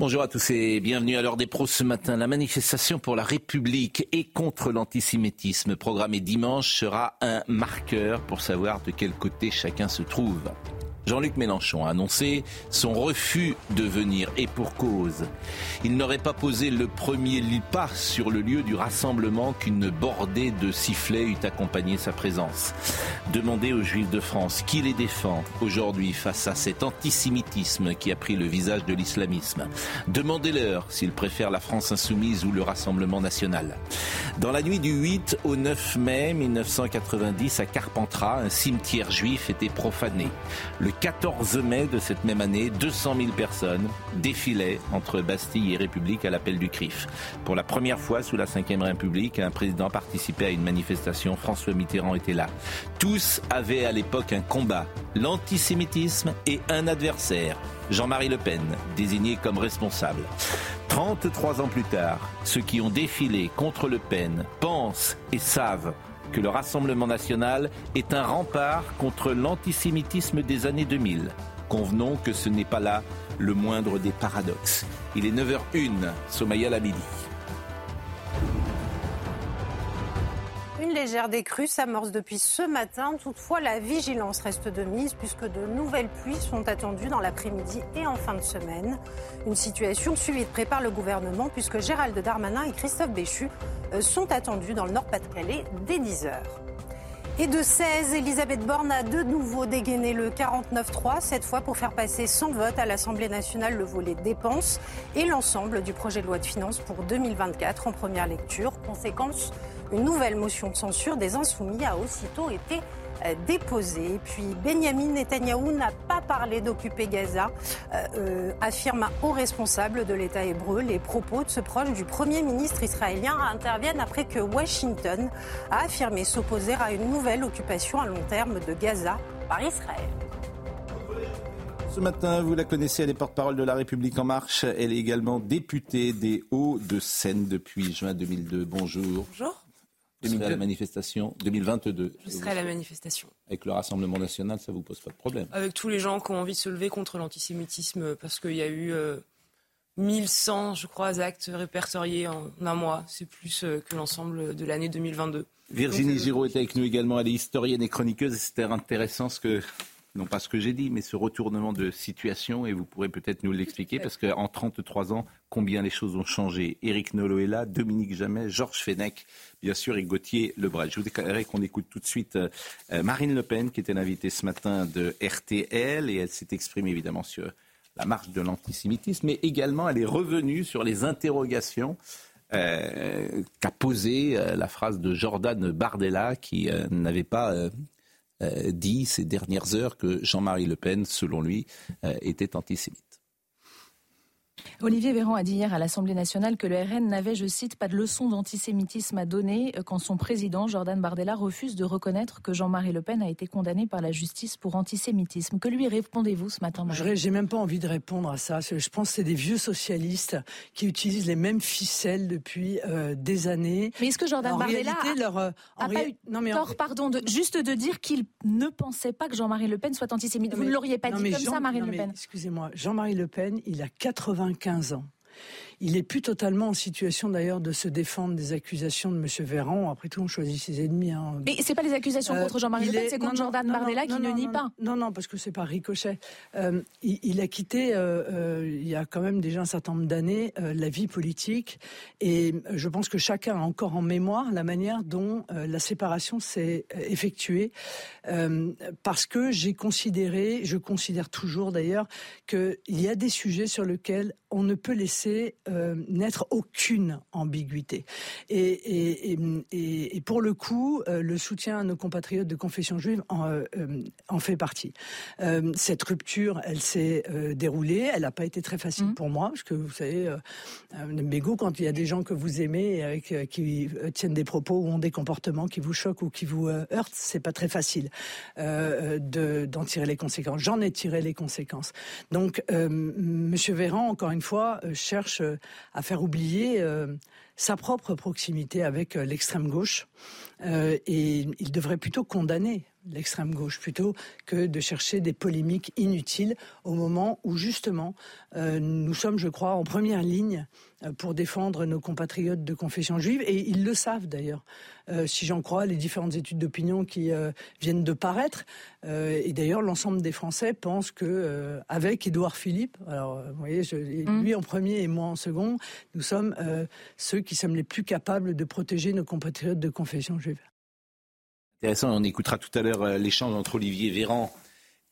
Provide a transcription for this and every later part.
Bonjour à tous et bienvenue à l'heure des pros ce matin. La manifestation pour la République et contre l'antisémitisme programmée dimanche sera un marqueur pour savoir de quel côté chacun se trouve. Jean-Luc Mélenchon a annoncé son refus de venir et pour cause. Il n'aurait pas posé le premier pas sur le lieu du rassemblement qu'une bordée de sifflets eût accompagné sa présence. Demandez aux Juifs de France qui les défend aujourd'hui face à cet antisémitisme qui a pris le visage de l'islamisme. Demandez-leur s'ils préfèrent la France insoumise ou le Rassemblement national. Dans la nuit du 8 au 9 mai 1990 à Carpentras, un cimetière juif était profané. 14 mai de cette même année, 200 000 personnes défilaient entre Bastille et République à l'appel du CRIF. Pour la première fois sous la Ve République, un président participait à une manifestation. François Mitterrand était là. Tous avaient à l'époque un combat, l'antisémitisme et un adversaire, Jean-Marie Le Pen, désigné comme responsable. 33 ans plus tard, ceux qui ont défilé contre Le Pen pensent et savent que le Rassemblement national est un rempart contre l'antisémitisme des années 2000. Convenons que ce n'est pas là le moindre des paradoxes. Il est 9h01, Somaya Labidi. Une légère décrue s'amorce depuis ce matin. Toutefois, la vigilance reste de mise puisque de nouvelles pluies sont attendues dans l'après-midi et en fin de semaine. Une situation suivie de près par le gouvernement puisque Gérald Darmanin et Christophe Béchu euh, sont attendus dans le Nord-Pas-de-Calais dès 10h. Et de 16, Elisabeth Borne a de nouveau dégainé le 49-3, cette fois pour faire passer sans vote à l'Assemblée nationale le volet dépenses et l'ensemble du projet de loi de finances pour 2024 en première lecture. Conséquence, une nouvelle motion de censure des insoumis a aussitôt été euh, déposée. Puis Benjamin Netanyahou n'a pas parlé d'occuper Gaza, euh, euh, affirme un haut responsable de l'État hébreu. Les propos de ce proche du Premier ministre israélien interviennent après que Washington a affirmé s'opposer à une nouvelle occupation à long terme de Gaza par Israël. Ce matin, vous la connaissez, elle est porte-parole de La République En Marche. Elle est également députée des Hauts-de-Seine depuis juin 2002. Bonjour. Bonjour. Vous serez à la manifestation 2022. Je serai à la manifestation. Avec le Rassemblement national, ça vous pose pas de problème Avec tous les gens qui ont envie de se lever contre l'antisémitisme, parce qu'il y a eu euh, 1100, je crois, actes répertoriés en un mois. C'est plus euh, que l'ensemble de l'année 2022. Virginie euh, Giraud est avec nous également. Elle est historienne et chroniqueuse. C'était intéressant ce que, non pas ce que j'ai dit, mais ce retournement de situation. Et vous pourrez peut-être nous l'expliquer parce qu'en 33 ans, combien les choses ont changé? Éric Nolot est là, Dominique Jamais, Georges Fenech, bien sûr, et Gauthier Lebret. Je vous déclarerai qu'on écoute tout de suite euh, Marine Le Pen, qui était l'invitée ce matin de RTL. Et elle s'est exprimée évidemment sur la marche de l'antisémitisme, mais également elle est revenue sur les interrogations euh, qu'a posé euh, la phrase de Jordan Bardella qui euh, n'avait pas dit ces dernières heures que Jean-Marie Le Pen, selon lui, euh, était antisémite. Olivier Véran a dit hier à l'Assemblée nationale que le RN n'avait, je cite, pas de leçon d'antisémitisme à donner quand son président, Jordan Bardella, refuse de reconnaître que Jean-Marie Le Pen a été condamné par la justice pour antisémitisme. Que lui répondez-vous ce matin J'ai même pas envie de répondre à ça. Je pense que c'est des vieux socialistes qui utilisent les mêmes ficelles depuis euh, des années. Mais est-ce que Jordan En Bardella réalité, a- leur, euh, a pas eu non, mais en- tort, pardon, de, juste de dire qu'il ne pensait pas que Jean-Marie Le Pen soit antisémite. Vous ne l'auriez pas dit mais comme Jean- ça, Marine non, Le Pen. Excusez-moi, Jean-Marie Le Pen, il a 95 ans. Il est plus totalement en situation d'ailleurs de se défendre des accusations de M. Véran. Après tout, on choisit ses ennemis. hein. Mais c'est pas les accusations Euh, contre Jean-Marie Le Pen, est- c'est contre non, Jordan non, Bardella non, qui ne nie pas. Non, non, parce que c'est pas ricochet. Euh, il, il a quitté, euh, euh, il y a quand même déjà un certain nombre d'années, euh, la vie politique. Et je pense que chacun a encore en mémoire la manière dont euh, la séparation s'est euh, effectuée. Euh, parce que j'ai considéré, je considère toujours d'ailleurs, qu'il y a des sujets sur lesquels on ne peut laisser n'être aucune ambiguïté. Et, et, pour le coup, le soutien à nos compatriotes de confession juive en, en fait partie. cette rupture, elle s'est déroulée. Elle n'a pas été très facile mmh. pour moi, parce que vous savez, euh, quand il y a des gens que vous aimez avec qui tiennent des propos ou ont des comportements qui vous choquent ou qui vous heurtent, c'est pas très facile d'en tirer les conséquences. J'en ai tiré les conséquences. Donc, Monsieur Véran, encore une fois, cherche à faire oublier sa propre proximité avec l'extrême gauche et il devrait plutôt condamner l'extrême gauche plutôt que de chercher des polémiques inutiles au moment où justement euh, nous sommes, je crois, en première ligne euh, pour défendre nos compatriotes de confession juive et ils le savent d'ailleurs. Euh, si j'en crois les différentes études d'opinion qui viennent de paraître et d'ailleurs l'ensemble des Français pensent que avec Édouard Philippe, alors vous voyez, mmh. lui en premier et moi en second, nous sommes ceux qui sommes les plus capables de protéger nos compatriotes de confession juive intéressant. On écoutera tout à l'heure euh, l'échange entre Olivier Véran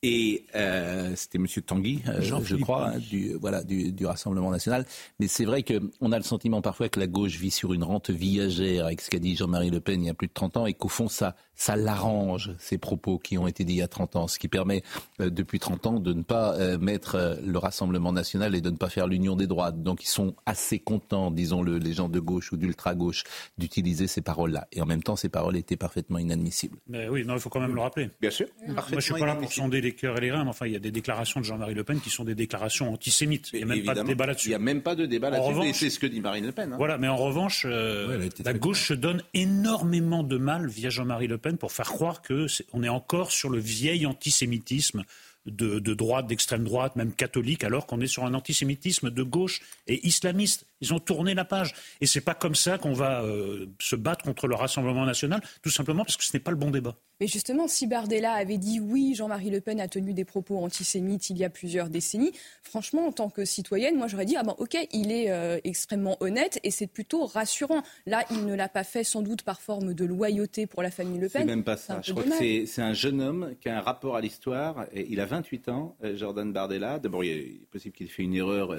et euh, c'était Monsieur Tanguy, euh, je crois, hein, du voilà du, du, Rassemblement national. Mais c'est vrai qu'on a le sentiment parfois que la gauche vit sur une rente viagère avec ce qu'a dit Jean-Marie Le Pen il y a plus de 30 ans et qu'au fond ça ça l'arrange, ces propos qui ont été dits il y a 30 ans, ce qui permet euh, depuis 30 ans de ne pas euh, mettre euh, le Rassemblement national et de ne pas faire l'union des droites. Donc ils sont assez contents, disons-le, les gens de gauche ou d'ultra-gauche, d'utiliser ces paroles-là. Et en même temps, ces paroles étaient parfaitement inadmissibles. Mais oui, non, il faut quand même le rappeler. Bien sûr. Moi, je ne suis pas là pour sonder les cœurs et les reins, mais enfin, il y a des déclarations de Jean-Marie Le Pen qui sont des déclarations antisémites. Il n'y a même pas de débat là-dessus. Il n'y a même pas de débat là-dessus. C'est ce que dit Marine Le Pen. Hein. Voilà, mais en revanche, la gauche se donne énormément de mal via Jean-Marie Le Pen pour faire croire que est, on est encore sur le vieil antisémitisme de, de droite, d'extrême droite, même catholique, alors qu'on est sur un antisémitisme de gauche et islamiste. Ils ont tourné la page. Et c'est pas comme ça qu'on va euh, se battre contre le Rassemblement national, tout simplement parce que ce n'est pas le bon débat. Mais justement, si Bardella avait dit oui, Jean-Marie Le Pen a tenu des propos antisémites il y a plusieurs décennies, franchement, en tant que citoyenne, moi j'aurais dit ah ben ok, il est euh, extrêmement honnête et c'est plutôt rassurant. Là, il ne l'a pas fait sans doute par forme de loyauté pour la famille Le Pen. C'est même pas ça. Je crois que c'est un jeune homme qui a un rapport à l'histoire. Il a 28 ans, euh, Jordan Bardella. D'abord, il est possible qu'il ait fait une erreur.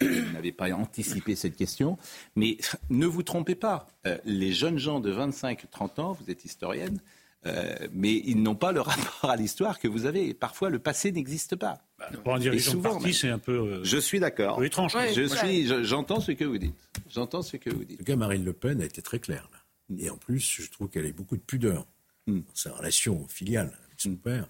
Il n'avait pas anticipé cette question. Mais ne vous trompez pas, euh, les jeunes gens de 25-30 ans, vous êtes historienne, euh, mais ils n'ont pas le rapport à l'histoire que vous avez. Parfois, le passé n'existe pas. Bah, pour un dirigeant souvent, de parti, c'est un peu. Euh, je suis d'accord. étrange. je suis, j'entends ce que vous dites. J'entends ce que vous dites. En tout cas, Marine Le Pen a été très claire là. Et en plus, je trouve qu'elle a beaucoup de pudeur hmm. dans sa relation filiale avec son père.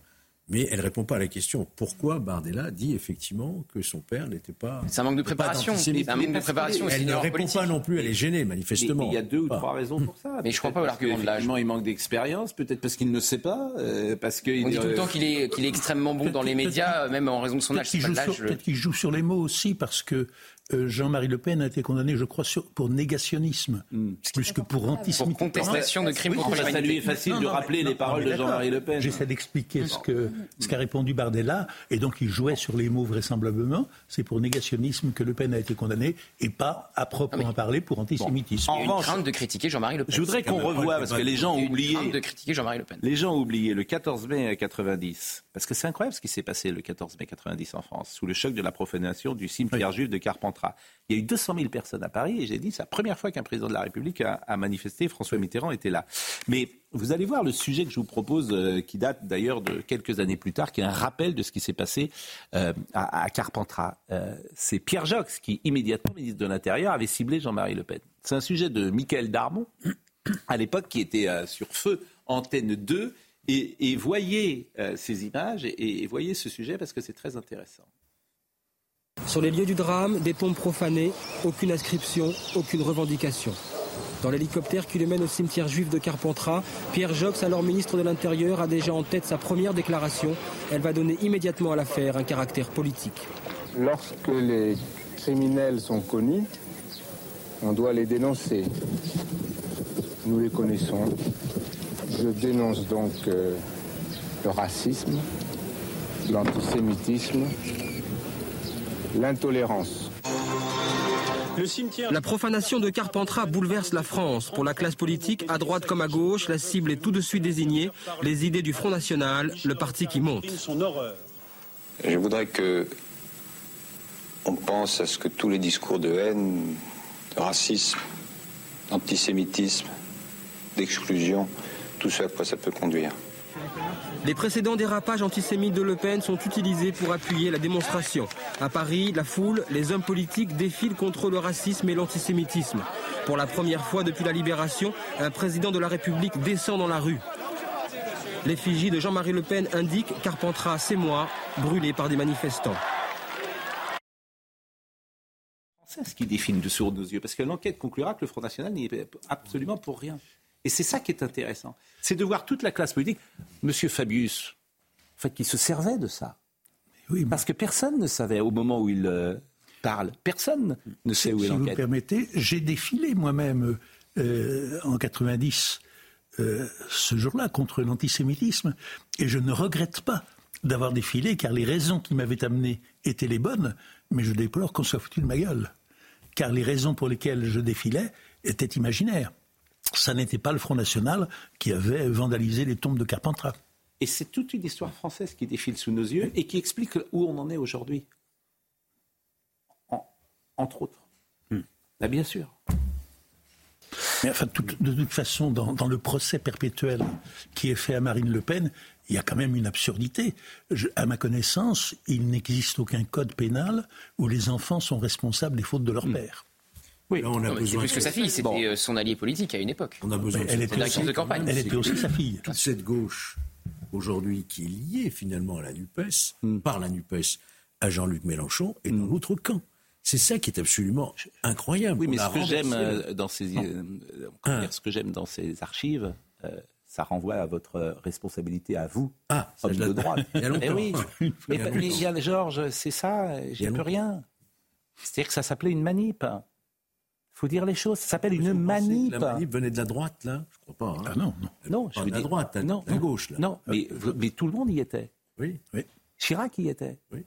Mais elle ne répond pas à la question pourquoi Bardella dit effectivement que son père n'était pas. C'est un manque de préparation. un manque de préparation. Elle ne répond pas non plus, elle est gênée manifestement. il y a deux ou trois raisons pour ça. Mais je ne crois pas à l'argument de l'âge. Il manque d'expérience, peut-être parce qu'il ne sait pas, euh, parce que. On dit tout le temps qu'il est, qu'il est extrêmement bon dans les médias, même en raison de son âge. Peut-être qu'il joue sur les mots aussi, parce que euh, Jean-Marie Le Pen a été condamné, je crois, pour négationnisme, hmm. plus que pour antisémitisme. Pour contestation de crimes contre Ça lui est facile de rappeler les paroles de Jean-Marie Le Pen. J'essaie d'expliquer ce qu'a ce répondu Bardella, et donc il jouait sur les mots vraisemblablement. C'est pour négationnisme que Le Pen a été condamné, et pas à proprement ah parler pour antisémitisme. En revanche, crainte de critiquer Jean-Marie Le Pen. Je voudrais qu'on revoie, parce que les gens ont oublié. de critiquer Jean-Marie Le Pen. Les gens ont oublié le 14 mai 90, parce que c'est incroyable ce qui s'est passé le 14 mai 90 en France, sous le choc de la profanation du cimetière juif de Carpentras. Il y a eu 200 000 personnes à Paris et j'ai dit c'est la première fois qu'un président de la République a, manifesté. François Mitterrand était là. Mais vous allez voir le sujet que je vous propose, euh, qui date d'ailleurs de quelques années plus tard, qui est un rappel de ce qui s'est passé euh, à, Carpentras. Euh, c'est Pierre Jox qui, immédiatement ministre de l'Intérieur, avait ciblé Jean-Marie Le Pen. C'est un sujet de Michael Darmon, à l'époque, qui était sur feu Antenne 2, et, voyez ces images et voyez ce sujet parce que c'est très intéressant. Sur les lieux du drame, des tombes profanées, aucune inscription, aucune revendication. Dans l'hélicoptère qui le mène au cimetière juif de Carpentras, Pierre Jox, alors ministre de l'Intérieur, a déjà en tête sa première déclaration. Elle va donner immédiatement à l'affaire un caractère politique. Lorsque les criminels sont connus, on doit les dénoncer. Nous les connaissons. Je dénonce donc euh, le racisme, l'antisémitisme, l'intolérance. La profanation de Carpentras bouleverse la France. Pour la classe politique, à droite comme à gauche, la cible est tout de suite désignée. Les idées du Front National, le parti qui monte. Je voudrais que on pense à ce que tous les discours de haine, de racisme, d'antisémitisme, d'exclusion, tout ce à quoi ça peut conduire. Les précédents dérapages antisémites de Le Pen sont utilisés pour appuyer la démonstration. À Paris, la foule, les hommes politiques défilent contre le racisme et l'antisémitisme. Pour la première fois depuis la libération, un président de la République descend dans la rue. L'effigie de Jean-Marie Le Pen indique Carpentras, c'est moi, brûlé par des manifestants. C'est ce qui défile dessous nos yeux, parce que l'enquête conclura que le Front National n'y est absolument pour rien. Et c'est ça qui est intéressant. C'est de voir toute la classe politique. Monsieur Fabius, en fait, qui se servait de ça. Oui, Parce que personne ne savait au moment où il euh, parle. Personne ne sait où est l'enquête. Si vous permettez, j'ai défilé moi-même euh, en 90 euh, ce jour-là contre l'antisémitisme et je ne regrette pas d'avoir défilé car les raisons qui m'avaient amené étaient les bonnes, mais je déplore qu'on soit foutu de ma gueule. Car les raisons pour lesquelles je défilais étaient imaginaires ça n'était pas le Front National qui avait vandalisé les tombes de Carpentras. Et c'est toute une histoire française qui défile sous nos yeux et qui explique où on en est aujourd'hui. entre autres. Hmm. Bah, bien sûr. Mais enfin, de toute façon, dans, le procès perpétuel qui est fait à Marine Le Pen, il y a quand même une absurdité. à ma connaissance, il n'existe aucun code pénal où les enfants sont responsables des fautes de leur hmm. père. Oui, on a besoin. plus que sa fille, c'était euh, son allié politique à une époque. On a besoin. elle était aussi, de campagne. Elle était aussi sa fille. Toute cette gauche aujourd'hui qui est liée finalement à la Nupes, hmm. par la Nupes, à Jean-Luc Mélenchon et dans hmm. l'autre camp. C'est ça qui est absolument incroyable. Oui, mais ce que j'aime euh, dans ces, euh, ah. ce que j'aime dans ces archives, ça renvoie à votre responsabilité à vous, ah, homme de droite. Il y a eh oui. mais, il y a Georges, c'est ça, j'ai plus rien. C'est-à-dire que ça s'appelait une manip faut dire les choses. Ça s'appelle une manip. La manip venait de la droite, là? Je crois pas. Hein. Ah non, non. Non, je de la droite, non, de la gauche, là. Non, mais, mais, tout le monde y était. Oui, oui. Chirac y était. Oui.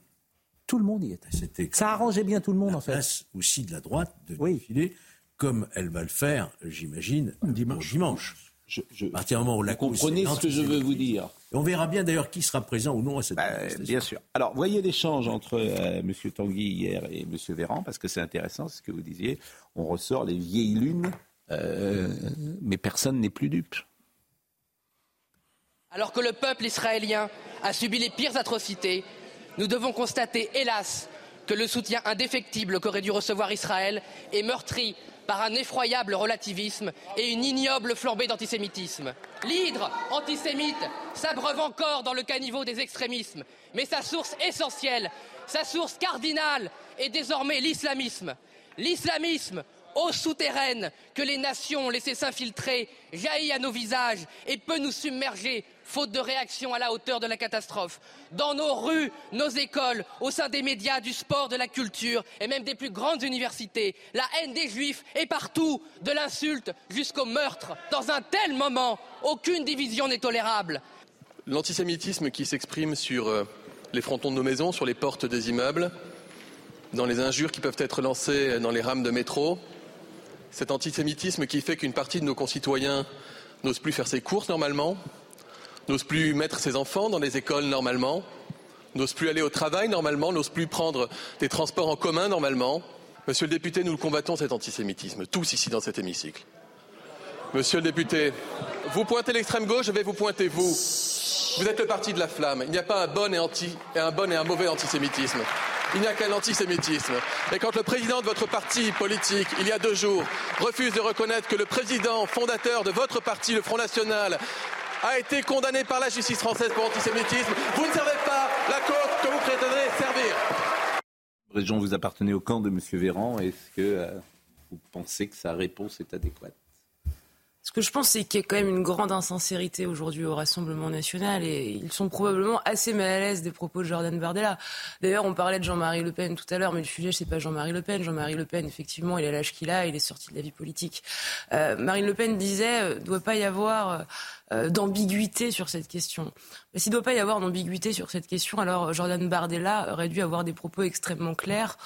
Tout le monde y était. Ça arrangeait bien tout le monde, en fait. aussi de la droite de défiler, comme elle va le faire, j'imagine, dimanche. dimanche. Je, je, vous comprenez ce que je veux vous dire. on verra bien d'ailleurs qui sera présent ou non à cette bah, Bien sûr. Alors, voyez l'échange entre euh, M. Tanguy hier et M. Véran, parce que c'est intéressant ce que vous disiez. On ressort les vieilles lunes, euh, mais personne n'est plus dupe. Alors que le peuple israélien a subi les pires atrocités, nous devons constater, hélas, que le soutien indéfectible qu'aurait dû recevoir Israël est meurtri par un effroyable relativisme et une ignoble flambée d'antisémitisme. L'hydre antisémite s'abreuve encore dans le caniveau des extrémismes, mais sa source essentielle, sa source cardinale est désormais l'islamisme. L'islamisme, eau souterraine que les nations ont laissé s'infiltrer, jaillit à nos visages et peut nous submerger faute de réaction à la hauteur de la catastrophe. Dans nos rues, nos écoles, au sein des médias, du sport, de la culture et même des plus grandes universités, la haine des juifs est partout, de l'insulte jusqu'au meurtre. Dans un tel moment, aucune division n'est tolérable. L'antisémitisme qui s'exprime sur euh, les frontons de nos maisons, sur les portes des immeubles, dans les injures qui peuvent être lancées dans les rames de métro, cet antisémitisme qui fait qu'une partie de nos concitoyens n'ose plus faire ses courses normalement, n'ose plus mettre ses enfants dans les écoles normalement, n'ose plus aller au travail normalement, n'ose plus prendre des transports en commun normalement. Monsieur le député, nous le combattons cet antisémitisme, tous ici dans cet hémicycle. Monsieur le député, vous pointez l'extrême gauche, je vais vous pointer vous. Vous êtes le parti de la flamme. Il n'y a pas un bon et, anti, et un bon et un mauvais antisémitisme. Il n'y a qu'un antisémitisme. Et quand le président de votre parti politique, il y a deux jours, refuse de reconnaître que le président fondateur de votre parti, le Front National, a été condamné par la justice française pour antisémitisme. Vous ne servez pas la cause que vous prétendez servir. Région, vous appartenez au camp de M. Véran. Est-ce que euh, vous pensez que sa réponse est adéquate? Ce que je pense, c'est qu'il y a quand même une grande insincérité aujourd'hui au Rassemblement national et ils sont probablement assez mal à l'aise des propos de Jordan Bardella. D'ailleurs, on parlait de Jean-Marie Le Pen tout à l'heure, mais le sujet, c'est pas Jean-Marie Le Pen. Jean-Marie Le Pen, effectivement, il a l'âge qu'il a, il est sorti de la vie politique. Euh, Marine Le Pen disait, euh, doit pas y avoir euh, d'ambiguïté sur cette question. Mais s'il doit pas y avoir d'ambiguïté sur cette question, alors Jordan Bardella aurait dû avoir des propos extrêmement clairs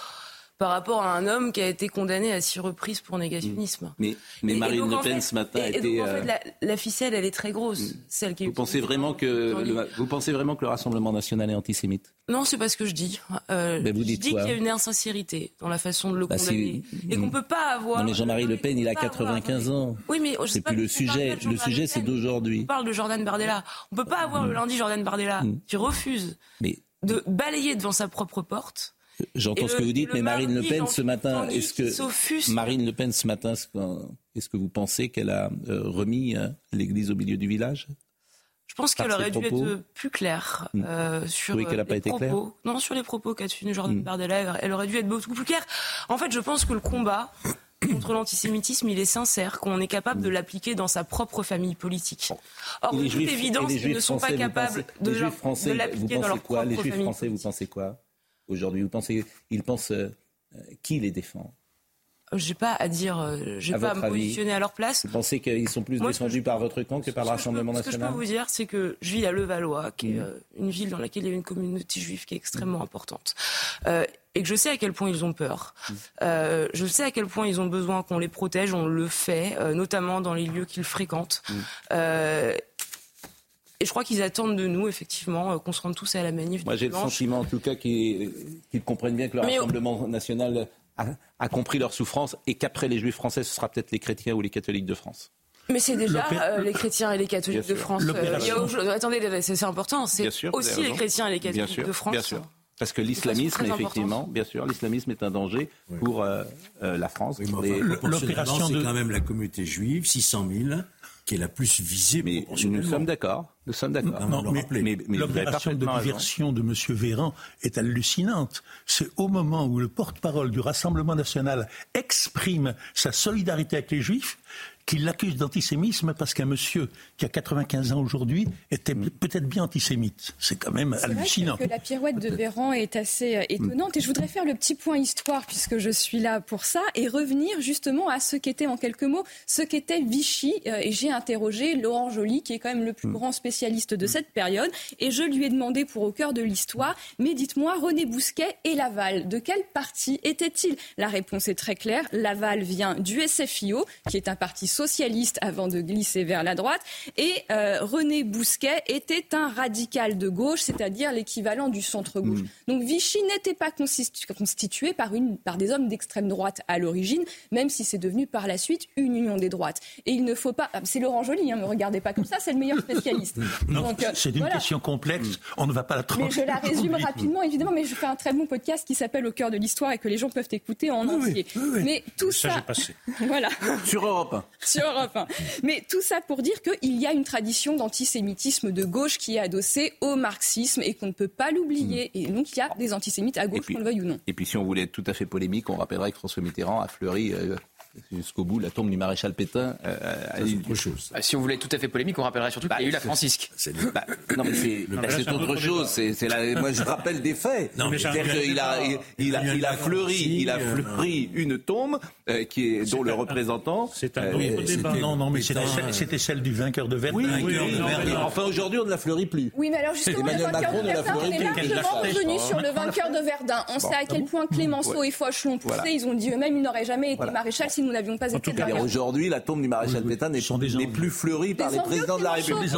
par rapport à un homme qui a été condamné à six reprises pour négationnisme. Mais, mais Marine Le Pen ce matin et, était. en fait, la, la, ficelle, elle est très grosse. Mm. Celle qui vous pensez vraiment que le, vous pensez vraiment que le Rassemblement national est antisémite? Non, c'est pas ce que je dis. Euh, ben vous je dites dis qu'il y a une insincérité dans la façon de le bah condamner et qu'on peut pas avoir. Non mais Jean-Marie Le Pen, il a 95 ans. Oui, mais c'est plus le sujet. Le sujet, c'est d'aujourd'hui. On parle de Jordan Bardella. On peut pas avoir le lundi Jordan Bardella qui refuse de balayer devant sa propre porte J'entends ce que vous dites, mais Marine Le Pen ce matin, est-ce que Marine Le Pen ce matin, est-ce que vous pensez qu'elle a euh, remis euh, l'Église au milieu du village? Je pense qu'elle aurait dû être plus claire hmm. euh, sur oui, qu'elle a pas les été propos. Non, sur les propos qu'a tenu Jordan mm. Bardella, elle aurait dû être beaucoup plus claire. En fait, je pense que le combat contre l'antisémitisme, il est sincère, qu'on est capable de l'appliquer dans sa propre famille politique. Or, de toute évidence, ils ne sont pas capables de, l'appliquer dans leur propre Les Juifs français, vous pensez quoi? Aujourd'hui Vous pensez, ils pensent euh, qui les défend? Je n'ai pas à dire, euh, je pas à me positionner à leur place. Vous pensez qu'ils sont plus défendus par votre camp que par le Rassemblement national Ce que je peux vous dire, c'est que je vis à Levallois, qui est mmh. euh, une ville dans laquelle il y a une communauté juive qui est extrêmement importante. et que je sais à quel point ils ont peur. Mmh. je sais à quel point ils ont besoin qu'on les protège. On le fait, notamment dans les lieux qu'ils fréquentent. Et je crois qu'ils attendent de nous, effectivement, euh, qu'on se rende tous à la manif. Moi, j'ai le sentiment, en tout cas, qu'ils comprennent bien que le Rassemblement national a, compris leur souffrance et qu'après les Juifs français, ce sera peut-être les chrétiens ou les catholiques de France. Mais c'est déjà euh, les chrétiens et les catholiques de France. Euh, attendez, c'est important. C'est aussi les chrétiens et les catholiques de France. Bien sûr. Parce que l'islamisme, effectivement, bien sûr, l'islamisme est un danger pour la France. L'opération, c'est quand même la communauté juive, 600 000 qui est la plus visée. Mais nous sommes d'accord. Nous sommes d'accord. mais, l'opération de diversion de M. Véran est hallucinante. C'est au moment où le porte-parole du Rassemblement national exprime sa solidarité avec les Juifs qu'il l'accuse d'antisémisme parce qu'un monsieur qui a 95 ans aujourd'hui était peut-être bien antisémite. C'est quand même hallucinant. Vrai que, la pirouette de Véran est assez euh, étonnante et je voudrais faire le petit point histoire puisque je suis là pour ça et revenir justement à ce qu'était en quelques mots ce qu'était Vichy euh, et j'ai interrogé Laurent Joly qui est quand même le plus mm. grand spécialiste de mm. cette période et je lui ai demandé pour au cœur de l'histoire mais dites-moi René Bousquet et Laval de quel parti était-il La réponse est très claire. Laval vient du SFIO qui est un parti socialiste avant de glisser vers la droite. Et euh, René Bousquet était un radical de gauche, c'est-à-dire l'équivalent du centre-gauche. Mm. Donc Vichy n'était pas constitué par, une, par des hommes d'extrême droite à l'origine, même si c'est devenu par la suite une union des droites. Et il ne faut pas... Ah, c'est Laurent Joly, hein, ne me regardez pas comme ça, c'est le meilleur spécialiste. non, euh, c'est une question complexe, on ne va pas la trancher. Mais je la résume rapidement, évidemment, mais je fais un très bon podcast qui s'appelle Au cœur de l'histoire et que les gens peuvent écouter en entier. mais tout ça... ça... Passé. voilà. Sur Europe sur Europe 1. Mais tout ça pour dire qu'il y a une tradition d'antisémitisme de gauche qui est adossée au marxisme et qu'on ne peut pas l'oublier. Hmm. Et donc il y a des antisémites à gauche, qu'on le veuille ou non. Et puis si on voulait être tout à fait polémique, on rappellerait que François Mitterrand a fleuri euh, jusqu'au bout la tombe du maréchal Pétain. Euh, autre chose. Ah, si on voulait être tout à fait polémique, on rappellerait surtout qu'il y a eu la Francisque. Bah, non, mais c'est autre chose. C'est moi, je rappelle des faits. C'est-à-dire qu'il a, il, a, il a fleuri, il a fleuri une tombe euh, qui est, dont le représentant. C'est un euh, débat. Non, non, mais c'était celle du vainqueur de Verdun. Oui, oui, Enfin, aujourd'hui, on ne la fleurit plus. Oui, mais alors justement, Emmanuel Macron ne la fleurit plus. On est largement revenu sur le vainqueur de Verdun. On sait à quel point Clémenceau et Fauchelon poussaient. Ils ont dit eux-mêmes, il n'aurait jamais été maréchal si nous n'avions pas été Aujourd'hui, la tombe du maréchal Pétain n'est plus fleurie par les présidents de la République.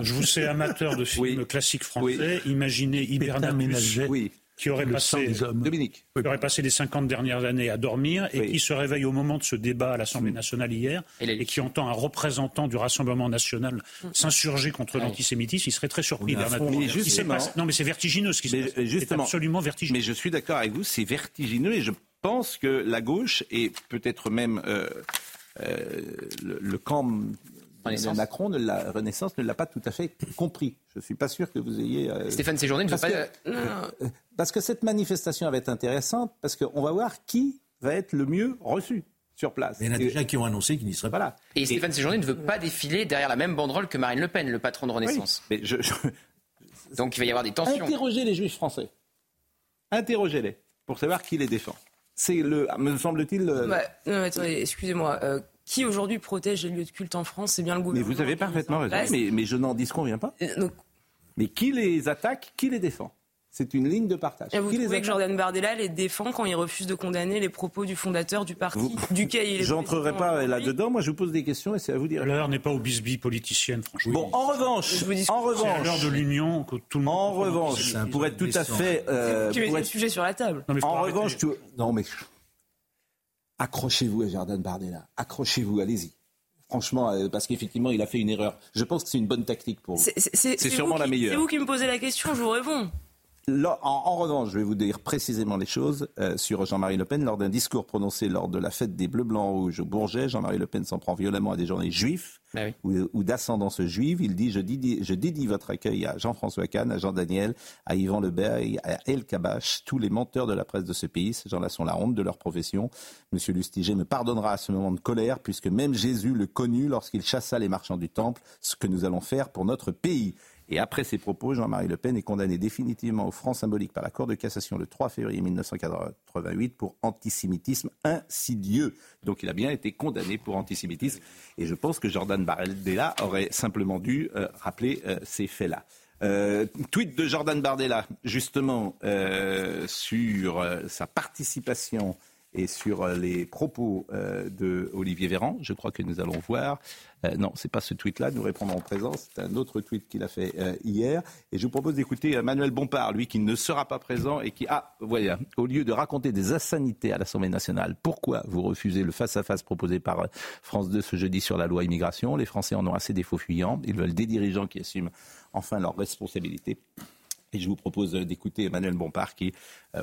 Je vous sais amateur de films classiques français. Imaginez Hibernacus. Oui qui aurait, passé, Dominique. qui aurait passé les 50 dernières années à dormir et qui se réveille au moment de ce débat à l'Assemblée nationale hier et, qui entend un représentant du Rassemblement national mm. s'insurger contre l'antisémitisme, il serait très surpris. non, mais c'est vertigineux ce qui se passe. C'est absolument vertigineux. Mais je suis d'accord avec vous, c'est vertigineux et je pense que la gauche et peut-être même euh, euh, le, camp de Macron, de la Renaissance, ne l'a pas tout à fait compris. Je ne suis pas sûr que vous ayez. Euh, Stéphane Séjourné ne veut pas. parce que cette manifestation va être intéressante, parce qu'on va voir qui va être le mieux reçu sur place. il y en a déjà qui ont annoncé qu'ils n'y seraient pas là. Et, Stéphane Séjourné ne veut pas défiler derrière la même banderole que Marine Le Pen, le patron de Renaissance. mais je, Donc il va y avoir des tensions. Interrogez les juifs français. Interrogez-les pour savoir qui les défend. C'est le, me semble-t-il. Bah, non, attendez, excusez-moi. Euh, qui aujourd'hui protège les lieux de culte en France C'est bien le gouvernement. Mais vous avez parfaitement raison. Mais, mais, je n'en disconviens pas. Euh, mais qui les attaque, qui les défend? C'est une ligne de partage. Et vous Qui trouvez que Jordan Bardella les défend quand il refuse de condamner les propos du fondateur du parti duquel il est J'entrerai pas là-dedans. Moi, je vous pose des questions et c'est à vous dire. L'heure n'est pas aux bisbilles politiciennes, franchement. Bon, en revanche, en C'est à revanche, l'heure de l'union que tout le monde. en revanche, pour être tout à fait, euh, Qui met pour le être- sujet sur la table? Non, en revanche, tu... non mais accrochez-vous à Jordan Bardella, accrochez-vous, allez-y. Franchement, euh, parce qu'effectivement, il a fait une erreur. Je pense que c'est une bonne tactique pour vous. C'est- sûrement vous la meilleure. C'est vous qui me posez la question, je vous réponds. Là, en, en revanche, je vais vous dire précisément les choses euh, sur Jean-Marie Le Pen. Lors d'un discours prononcé lors de la fête des Bleus, Blancs, Rouges au Bourget, Jean-Marie Le Pen s'en prend violemment à des journalistes juifs oui. ou, ou d'ascendance juive. Il dit je, dédie je dédie votre accueil à Jean-François Kahn, à Jean Daniel, à Yvan Leberg, à El Kabash, tous les menteurs de la presse de ce pays. Ces gens-là sont la honte de leur profession. Monsieur Lustiger me pardonnera à ce moment de colère, puisque même Jésus le connut lorsqu'il chassa les marchands du temple, ce que nous allons faire pour notre pays. Et après ces propos, Jean-Marie Le Pen est condamné définitivement au franc symbolique par la Cour de cassation le 3 février 1988 pour antisémitisme insidieux. Donc il a bien été condamné pour antisémitisme. Et je pense que Jordan Bardella aurait simplement dû euh, rappeler euh, ces faits-là. Euh, tweet de Jordan Bardella, justement, euh, sur sa participation et sur euh, les propos euh, de Olivier Véran. Je crois que nous allons voir. Euh, non, c'est pas ce tweet-là. Nous répondons en présence. C'est un autre tweet qu'il a fait euh, hier. Et je vous propose d'écouter euh, Manuel Bompard, lui qui ne sera pas présent et qui, ah, voilà, au lieu de raconter des insanités à l'Assemblée nationale, pourquoi vous refusez le face-à-face proposé par France 2 ce jeudi sur la loi immigration Les Français en ont assez des faux fuyants. Ils veulent des dirigeants qui assument enfin leurs responsabilités. Et je vous propose d'écouter Emmanuel Bompard qui,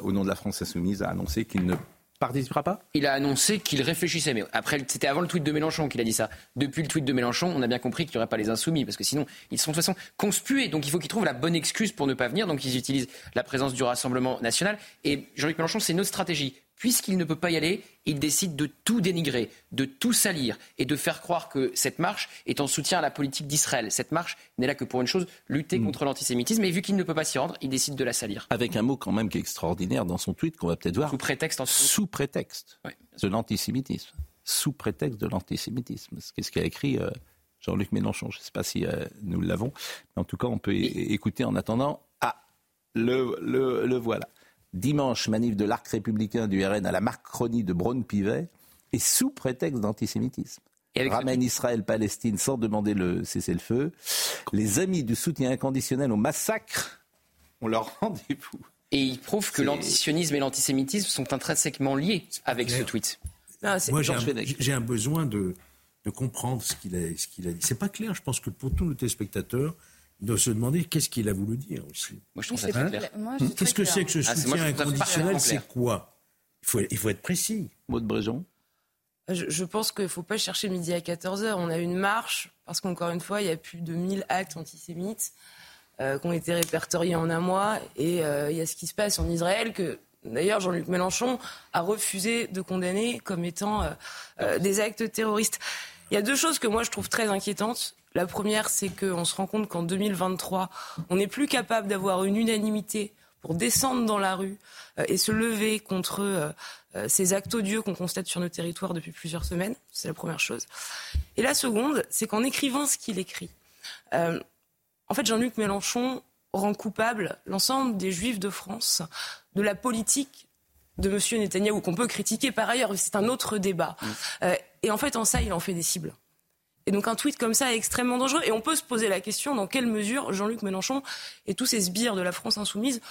au nom de la France insoumise, a annoncé qu'il ne participera pas Il a annoncé qu'il réfléchissait, mais après, c'était avant le tweet de Mélenchon qu'il a dit ça. Depuis le tweet de Mélenchon, on a bien compris qu'il n'y aurait pas les insoumis, parce que sinon, ils sont de toute façon conspués. Donc il faut qu'ils trouvent la bonne excuse pour ne pas venir. Donc ils utilisent la présence du Rassemblement national. Et Jean-Luc Mélenchon, c'est notre stratégie. Puisqu'il ne peut pas y aller, il décide de tout dénigrer, de tout salir et de faire croire que cette marche est en soutien à la politique d'Israël. Cette marche n'est là que pour une chose, lutter contre l'antisémitisme. Et vu qu'il ne peut pas s'y rendre, il décide de la salir. Avec un mot quand même qui est extraordinaire dans son tweet qu'on va peut-être voir. Sous prétexte, en Sous prétexte de l'antisémitisme. Sous prétexte de l'antisémitisme. C'est ce qu'a écrit euh, Jean-Luc Mélenchon. Je ne sais pas si euh, nous l'avons. Mais en tout cas, on peut écouter en attendant. Ah, le, le, le voilà. Dimanche, manif de l'arc républicain du RN à la Macronie de Braun-Pivet. Et sous prétexte d'antisémitisme. Ramène Israël-Palestine sans demander le cessez-le-feu. Les amis du soutien inconditionnel au massacre ont leur rendez-vous. Et il prouve que l'antisionisme et l'antisémitisme sont intrinsèquement liés avec ce tweet. Moi, j'ai un, j'ai un besoin de, de comprendre ce qu'il a, ce qu'il a dit. C'est pas clair. Je pense que pour tous nos téléspectateurs, doivent se demander qu'est-ce qu'il a voulu dire aussi. Moi, je trouve ça très clair. Moi, je trouve Qu'est-ce que c'est que ce Ah, soutien inconditionnel C'est quoi il faut, il faut être précis. Maud Bréjon Je, je pense qu'il ne faut pas chercher midi à 14h. On a une marche, parce qu'encore une fois, il y a plus de 1000 actes antisémites euh, qui ont été répertoriés en un mois. Et euh, il y a ce qui se passe en Israël que, d'ailleurs, Jean-Luc Mélenchon a refusé de condamner comme étant euh, euh, des actes terroristes. Il y a deux choses que moi je trouve très inquiétantes. La première, c'est qu'on se rend compte qu'en 2023, on n'est plus capable d'avoir une unanimité pour descendre dans la rue euh, et se lever contre euh, euh, ces actes odieux qu'on constate sur nos territoires depuis plusieurs semaines. C'est la première chose. Et la seconde, c'est qu'en écrivant ce qu'il écrit, euh, en fait, Jean-Luc Mélenchon rend coupable l'ensemble des Juifs de France de la politique de M. Netanyahou, qu'on peut critiquer par ailleurs, c'est un autre débat. Euh, et en fait, en ça, il en fait des cibles. Et donc un tweet comme ça est extrêmement dangereux. Et on peut se poser la question dans quelle mesure Jean-Luc Mélenchon et tous ces sbires de la France insoumise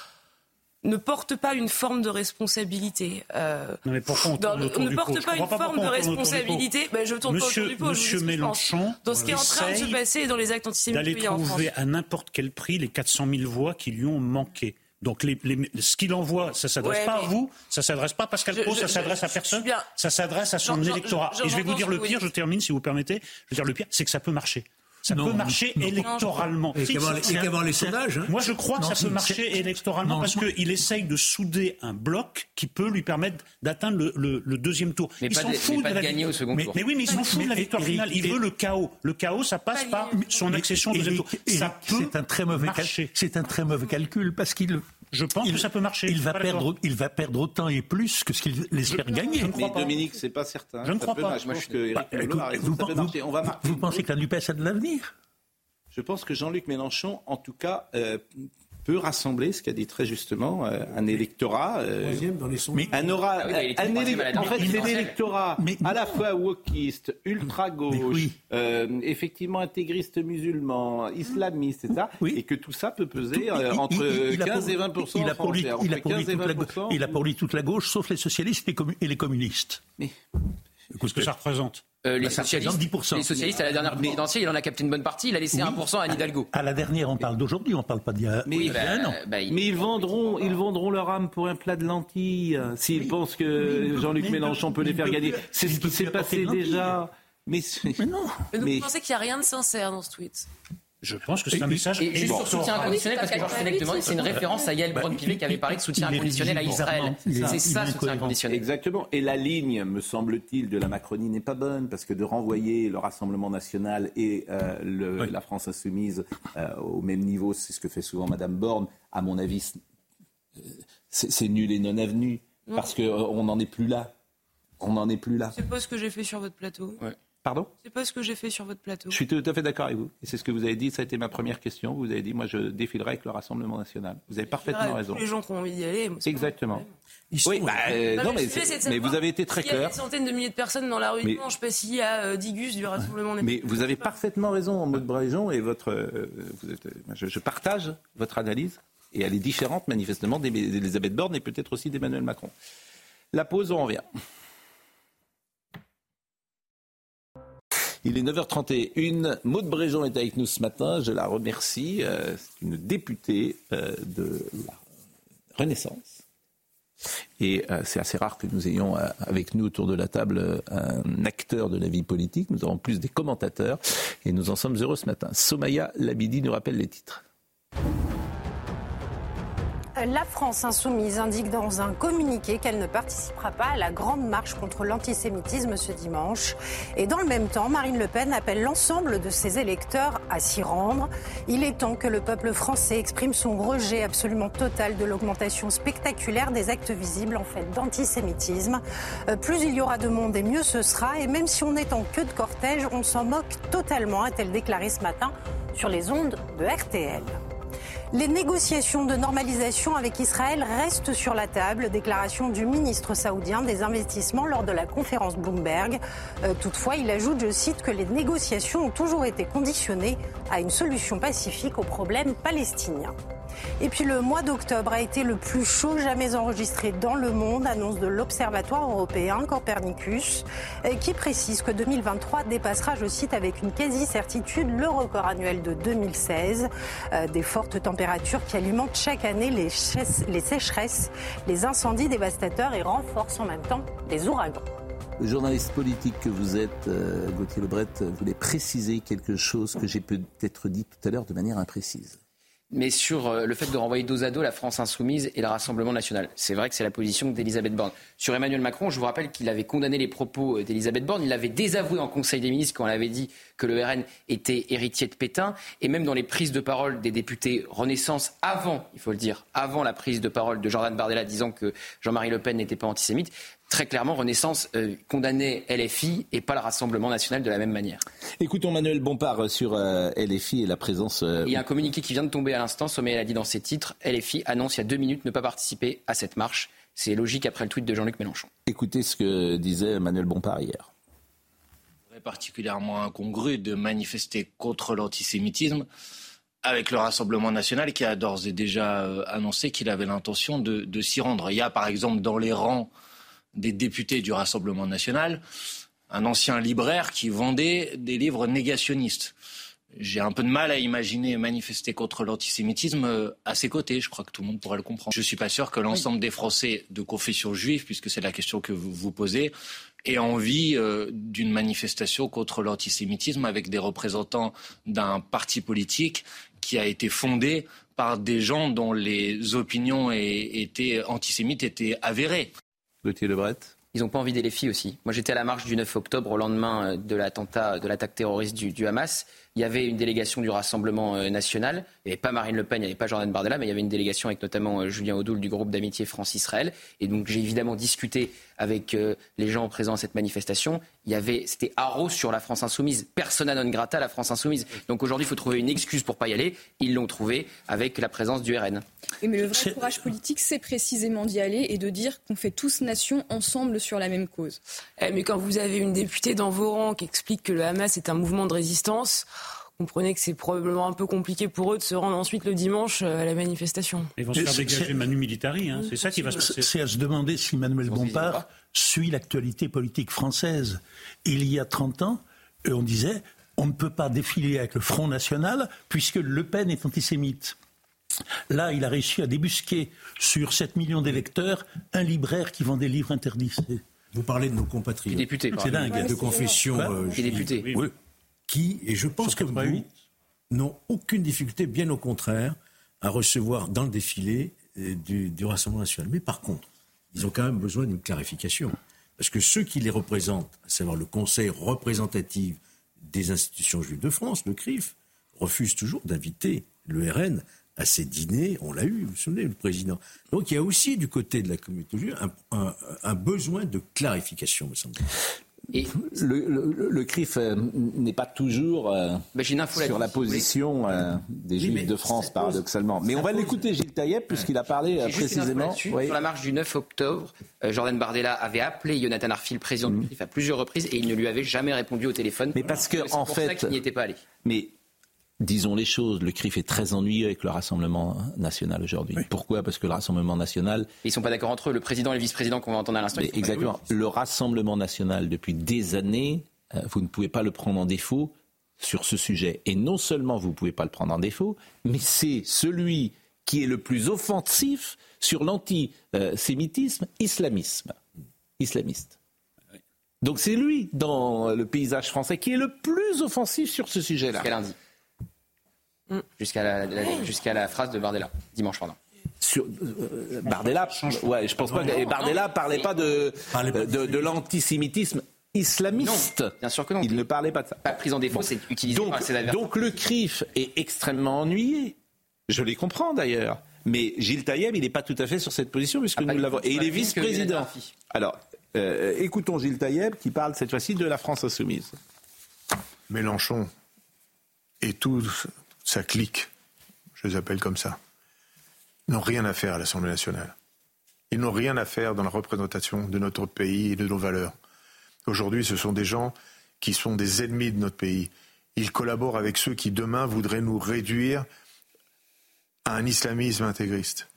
ne portent pas une forme de responsabilité. Euh, Non, mais pourquoi on dans- ne Je pas une pas forme de responsabilité. Ben, je tourne Monsieur, pas autour du pot. Monsieur je. Mélenchon Dans ce qui est en train de se passer dans les actes antisémites d'aller a en France. trouver à n'importe quel prix les 400 000 voix qui lui ont manqué. Donc les- les- ce qu'il envoie, ça s'adresse Ouais, pas à vous, ça s'adresse pas à Pascal Pro, ça s'adresse à personne, bien. ça s'adresse à son électorat. Et je vais vous dire le pire, je termine si vous permettez. Je veux dire le pire, c'est que ça peut marcher. Ça Non, peut marcher non. électoralement. Et Si, si, les- sondages. hein. Moi, je crois que ça peut marcher électoralement Non, parce qu'il essaye de souder un bloc qui peut lui permettre d'atteindre le, le- le deuxième tour. Mais il s'en de- fout de de la victoire. au second mais, tour. mais oui, mais il s'en Mais- fout de la victoire finale. Il veut le chaos. Le chaos, ça passe Pas par son accession au deuxième tour. Ça peut c'est un très mauvais cal- marcher. C'est un très mauvais calcul parce qu'il Je pense que ça peut marcher. il va perdre il va perdre autant et plus que ce qu'il espère gagner. je ne crois Mais pas. Dominique, c'est pas certain. Je ne crois pas. vous, pensez que la NUPES a de l'avenir? Je pense que Jean-Luc Mélenchon, en tout cas, euh, peut rassembler, ce qu'a dit très justement, euh, un électorat. Euh, dans les mais un aura, ah un électorat. En fait, c'est l'électorat à la fois wokiste, ultra gauche, euh, effectivement intégriste musulman, islamiste, etc. Et que tout ça peut peser entre 15 et 20 il a, pour lui, il, a pour lui toute la, il a pour lui toute la gauche, sauf les socialistes et les communistes. Mais Qu'est-ce que ça représente euh, les, socialistes, les socialistes, à la dernière présidentielle, il en a capté une bonne partie. Il a laissé 1% à Anne Hidalgo. À la dernière, on parle d'aujourd'hui, on ne parle pas d'il y a, mais, bah, un an. Bah, mais ils vendront, ils vendront leur âme pour un plat de lentilles s'ils pensent que Jean-Luc Mélenchon peut les faire gagner. C'est ce qui s'est passé déjà. Mais, mais non. Mais vous pensez qu'il n'y a rien de sincère dans ce tweet? Je pense que c'est un message. Et juste sur soutien inconditionnel, parce que Georges c'est une référence à Yael Braun-Pivet qui avait parlé de soutien inconditionnel à Israël. C'est ça, soutien inconditionnel. Exactement. Et la ligne, me semble-t-il, de la Macronie n'est pas bonne, parce que de renvoyer le Rassemblement national et euh, la France insoumise euh, au même niveau, c'est ce que fait souvent Madame Borne, à mon avis, c'est nul et non avenu, parce qu'on euh, n'en est plus là. On n'en est plus là. C'est pas ce que j'ai fait sur votre plateau. Pardon? C'est pas ce que j'ai fait sur votre plateau. Je suis tout à fait d'accord avec vous. Et c'est ce que vous avez dit. Ça a été ma première question. Vous avez dit, moi, je défilerai avec le Rassemblement national. Vous avez parfaitement raison. Les gens qui ont envie d'y aller. Exactement. Oui, bah, euh, non, mais, mais, vous avez été très clair. Il y a des centaines de milliers de personnes dans la rue. Mais, je sais pas s'il y a euh, Digus du Rassemblement national. Mais vous avez parfaitement raison en mode Bréjon et votre, euh, vous êtes, je, je, partage votre analyse et elle est différente manifestement d'Elisabeth Borne et peut-être aussi d'Emmanuel Macron. La pause, on revient. Il est 9h31. Maude Bréjon est avec nous ce matin. Je la remercie. Euh, c'est une députée euh, de la Renaissance. Et euh, c'est assez rare que nous ayons avec nous autour de la table un acteur de la vie politique. Nous avons plus des commentateurs et nous en sommes heureux ce matin. Somaya Labidi nous rappelle les titres. La France insoumise indique dans un communiqué qu'elle ne participera pas à la grande marche contre l'antisémitisme ce dimanche. Et dans le même temps, Marine Le Pen appelle l'ensemble de ses électeurs à s'y rendre. Il est temps que le peuple français exprime son rejet absolument total de l'augmentation spectaculaire des actes visibles en fait d'antisémitisme. Euh, plus il y aura de monde et mieux ce sera. Et même si on est en queue de cortège, on s'en moque totalement, a-t-elle déclaré ce matin sur les ondes de RTL. Les négociations de normalisation avec Israël restent sur la table. Déclaration du ministre saoudien des investissements lors de la conférence Bloomberg. Euh, toutefois, il ajoute, je cite, que les négociations ont toujours été conditionnées à une solution pacifique au problème palestinien. Et puis le mois d'octobre a été le plus chaud jamais enregistré dans le monde, annonce de l'Observatoire européen Copernicus, euh, qui précise que 2023 dépassera, je cite, avec une quasi-certitude le record annuel de 2016. Euh, des fortes températures qui alimentent chaque année les, sécheresses, les incendies dévastateurs et renforcent en même temps les ouragans. Le journaliste politique que vous êtes, euh, Gauthier Lebret, voulait préciser quelque chose que j'ai peut-être dit tout à l'heure de manière imprécise mais sur euh, le fait de renvoyer dos à dos la France insoumise et le Rassemblement national. C'est vrai que c'est la position d'Elisabeth Borne. Sur Emmanuel Macron, je vous rappelle qu'il avait condamné les propos euh, d'Elisabeth Borne. Il l'avait désavoué en Conseil des ministres quand elle avait dit que le RN était héritier de Pétain. Et même dans les prises de parole des députés Renaissance, avant, il faut le dire, avant la prise de parole de Jordan Bardella disant que Jean-Marie Le Pen n'était pas antisémite, très clairement, Renaissance euh, condamnait LFI et pas le Rassemblement national de la même manière. Écoutons Manuel Bompard sur euh, LFI et la présence. Euh, il y a un communiqué qui vient de tomber à l'instant. Sommet a dit dans ses titres LFI annonce il y a deux minutes ne pas participer à cette marche. C'est logique après le tweet de Jean-Luc Mélenchon. Écoutez ce que disait Manuel Bompard hier. particulièrement incongru de manifester contre l'antisémitisme avec le Rassemblement national qui a d'ores et déjà annoncé qu'il avait l'intention de, de s'y rendre. Il y a par exemple dans les rangs des députés du Rassemblement national, un ancien libraire qui vendait des livres négationnistes. J'ai un peu de mal à imaginer manifester contre l'antisémitisme euh, à ses côtés. Je crois que tout le monde pourrait le comprendre. Je ne suis pas sûr que l'ensemble des Français de confession juive, puisque c'est la question que vous vous posez, aient envie euh, d'une manifestation contre l'antisémitisme avec des représentants d'un parti politique qui a été fondé par des gens dont les opinions étaient antisémites étaient avérées. Ils n'ont pas envie des filles aussi. Moi, j'étais à la marche du 9 octobre au lendemain euh, de l'attentat, de l'attaque terroriste du, Hamas. Il y avait une délégation du Rassemblement euh, national. Il n'y avait pas Marine Le Pen, il n'y avait pas Jordan Bardella, mais il y avait une délégation avec notamment euh, Julien Audoul du groupe d'amitié France-Israël. Et donc j'ai évidemment discuté avec euh, les gens présents à cette manifestation. Il y avait, c'était haro sur la France insoumise, persona non grata la France insoumise. Donc aujourd'hui, il faut trouver une excuse pour pas y aller. Ils l'ont trouvé avec la présence du RN. mais le vrai courage politique, c'est précisément d'y aller et de dire qu'on fait tous nation ensemble sur la même cause. Eh, mais quand vous avez une députée dans vos rangs qui explique que le Hamas est un mouvement de résistance, comprenez que c'est probablement un peu compliqué pour eux de se rendre ensuite le dimanche euh, à la manifestation. Ils vont se faire dégager Manu Militari, hein. c'est ça qui va se passer. C'est à se demander si Manuel Bompard suit l'actualité politique française. Il y a 30 ans, on disait on ne peut pas défiler avec le Front National puisque Le Pen est antisémite. Là, il a réussi à débusquer sur 7 millions d'électeurs un libraire qui vend des livres interdits. Vous parlez de nos compatriotes. Députés, c'est dingue. de confession. Euh, députés. Oui qui, et je pense que vous, n'ont aucune difficulté, bien au contraire, à recevoir dans le défilé euh, du, Rassemblement national. Mais par contre, ils ont quand même besoin d'une clarification. Parce que ceux qui les représentent, à savoir le Conseil représentatif des institutions juives de France, le CRIF, refusent toujours d'inviter le RN à ces dîners. On l'a eu, vous vous souvenez, le président. Donc il y a aussi du côté de la communauté juive un, un besoin de clarification, me semble-t-il. Et le, CRIF euh, n'est pas toujours euh, sur la position euh, des Juifs de France, paradoxalement. Mais on va l'écouter, Gilles Taïeb, puisqu'il a parlé précisément. Sur la marche du 9 octobre, Jordan Bardella avait appelé Jonathan Arfil, président du mm. CRIF, à plusieurs reprises, et il ne lui avait jamais répondu au téléphone. Mais parce que, en fait. il n'y était pas allé. Mais disons les choses, le CRIF est très ennuyeux avec le Rassemblement national aujourd'hui. Pourquoi? Parce que le Rassemblement national... Ils ne sont pas d'accord entre eux, le président et le vice-président qu'on va entendre à l'instant. Exactement. Le Rassemblement national, depuis des années, euh, vous ne pouvez pas le prendre en défaut sur ce sujet. Et non seulement vous ne pouvez pas le prendre en défaut, mais c'est celui qui est le plus offensif sur l'antisémitisme islamisme, islamiste. Donc c'est lui, dans le paysage français, qui est le plus offensif sur ce sujet-là. lundi. Mm. jusqu'à la, jusqu'à la phrase de Bardella, dimanche pendant. Sur, euh, Bardella, ouais, je pense pas. Et Bardella parlait pas de, de, de l'antisémitisme islamiste. Non, bien sûr que non. Il ne parlait pas de ça. Pas prise en défense, c'est utilisé donc, donc le CRIF est extrêmement ennuyé. Je les comprends d'ailleurs. Mais Gilles Taïeb, il n'est pas tout à fait sur cette position puisque ah, nous l'avons. Et il est vice-président. Alors, euh, écoutons Gilles Taïeb qui parle cette fois-ci de la France insoumise. Mélenchon et tout ça clique, je les appelle comme ça, n'ont rien à faire à l'Assemblée nationale. Ils n'ont rien à faire dans la représentation de notre pays et de nos valeurs. Aujourd'hui, ce sont des gens qui sont des ennemis de notre pays. Ils collaborent avec ceux qui demain voudraient nous réduire à un islamisme intégriste.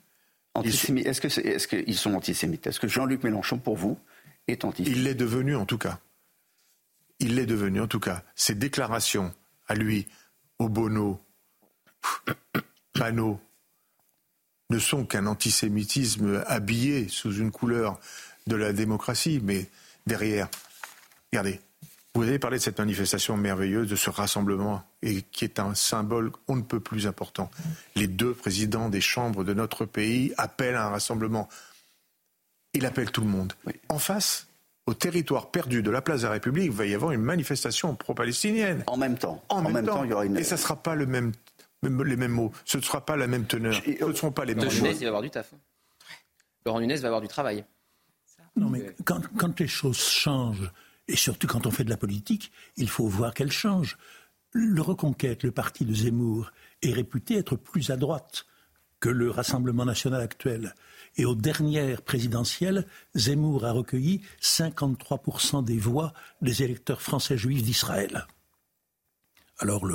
Est-ce qu'ils sont antisémites? Est-ce que Jean-Luc Mélenchon, pour vous, est antisémite? Il l'est devenu en tout cas. Il l'est devenu en tout cas. Ses déclarations à lui, au Bono, panneaux ne sont qu'un antisémitisme habillé sous une couleur de la démocratie, mais derrière, regardez, vous avez parlé de cette manifestation merveilleuse, de ce rassemblement, et qui est un symbole on ne peut plus important. Les deux présidents des chambres de notre pays appellent à un rassemblement. Il appelle tout le monde. En face, au territoire perdu de la place de la République, il va y avoir une manifestation pro-palestinienne. En même temps. En, même, temps. il y aura une... Et ça ne sera pas le même les mêmes mots. Ce ne sera pas la même teneur. Ce ne seront pas les mêmes mots. Laurent Nunez, va avoir du taf. Laurent Nunez va avoir du travail. Non, mais quand, quand, les choses changent, et surtout quand on fait de la politique, il faut voir qu'elles changent. Le Reconquête, le parti de Zemmour, est réputé être plus à droite que le Rassemblement national actuel. Et aux dernières présidentielles, Zemmour a recueilli 53% des voix des électeurs français juifs d'Israël. Alors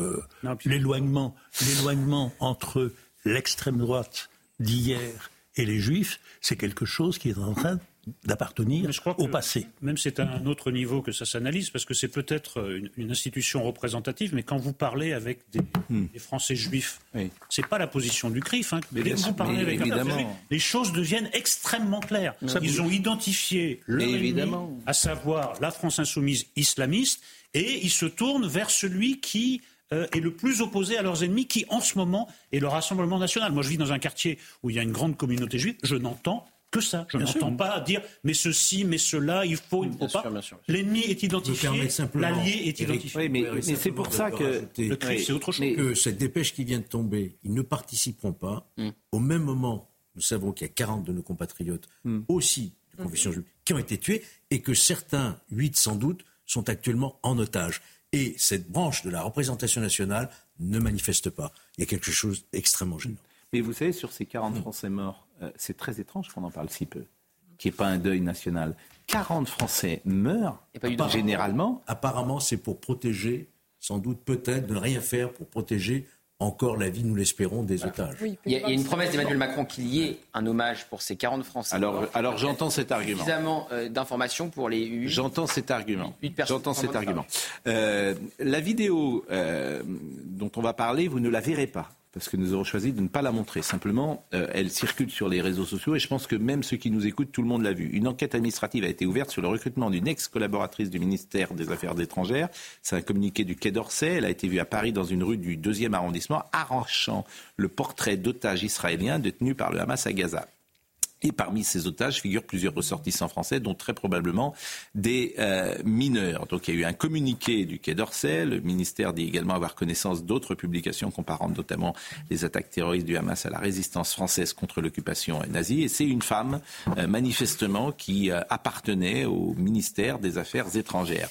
l'éloignement, l'éloignement entre l'extrême droite d'hier et les juifs, c'est quelque chose qui est en train d'appartenir au passé. Même c'est à un autre niveau que ça s'analyse, parce que c'est peut-être une, institution représentative, mais quand vous parlez avec des, hmm. Français juifs, ce c'est pas la position du CRIF. Hein, vous parlez avec les choses deviennent extrêmement claires. Ils ont identifié ennemi, à savoir la France insoumise islamiste, et ils se tournent vers celui qui euh, est le plus opposé à leurs ennemis, qui en ce moment est le Rassemblement national. Moi, je vis dans un quartier où il y a une grande communauté juive, je n'entends Que ça. Je n'entends pas dire mais ceci, mais cela, il faut, il ne faut pas. L'ennemi est identifié, l'allié est identifié. mais, c'est pour ça que le c'est autre chose. Que cette dépêche qui vient de tomber, ils ne participeront pas. Hmm. Au même moment, nous savons qu'il y a 40 de nos compatriotes hmm. aussi de confession juive qui ont été tués et que certains, 8 sans doute, sont actuellement en otage. Et cette branche de la représentation nationale ne manifeste pas. Il y a quelque chose d'extrêmement gênant. Mais vous savez, sur ces 40 Français morts, euh, c'est très étrange qu'on en parle si peu, qu'il n'y ait pas un deuil national. 40 Français meurent, et pas généralement. Apparemment, c'est pour protéger, sans doute peut-être, de ne rien faire pour protéger encore la vie, nous l'espérons, des otages. il, y a, une promesse d'Emmanuel Macron qu'il y ait un hommage pour ces 40 Français. Alors, alors j'entends cet argument. Suffisamment euh, d'informations pour les J'entends cet argument. J'entends cet argument. Euh, la vidéo dont on va parler, vous ne la verrez pas parce que nous avons choisi de ne pas la montrer. Simplement, euh, elle circule sur les réseaux sociaux et je pense que même ceux qui nous écoutent, tout le monde l'a vu. Une enquête administrative a été ouverte sur le recrutement d'une ex-collaboratrice du ministère des Affaires étrangères. C'est un communiqué du Quai d'Orsay. Elle a été vue à Paris dans une rue du 2e arrondissement, arrachant le portrait d'otages israéliens détenus par le Hamas à Gaza. Et parmi ces otages figurent plusieurs ressortissants français, dont très probablement des euh, mineurs. Donc il y a eu un communiqué du Quai d'Orsay. Le ministère dit également avoir connaissance d'autres publications comparant notamment les attaques terroristes du Hamas à la résistance française contre l'occupation nazie. Et c'est une femme, euh, manifestement, qui euh, appartenait au ministère des Affaires étrangères.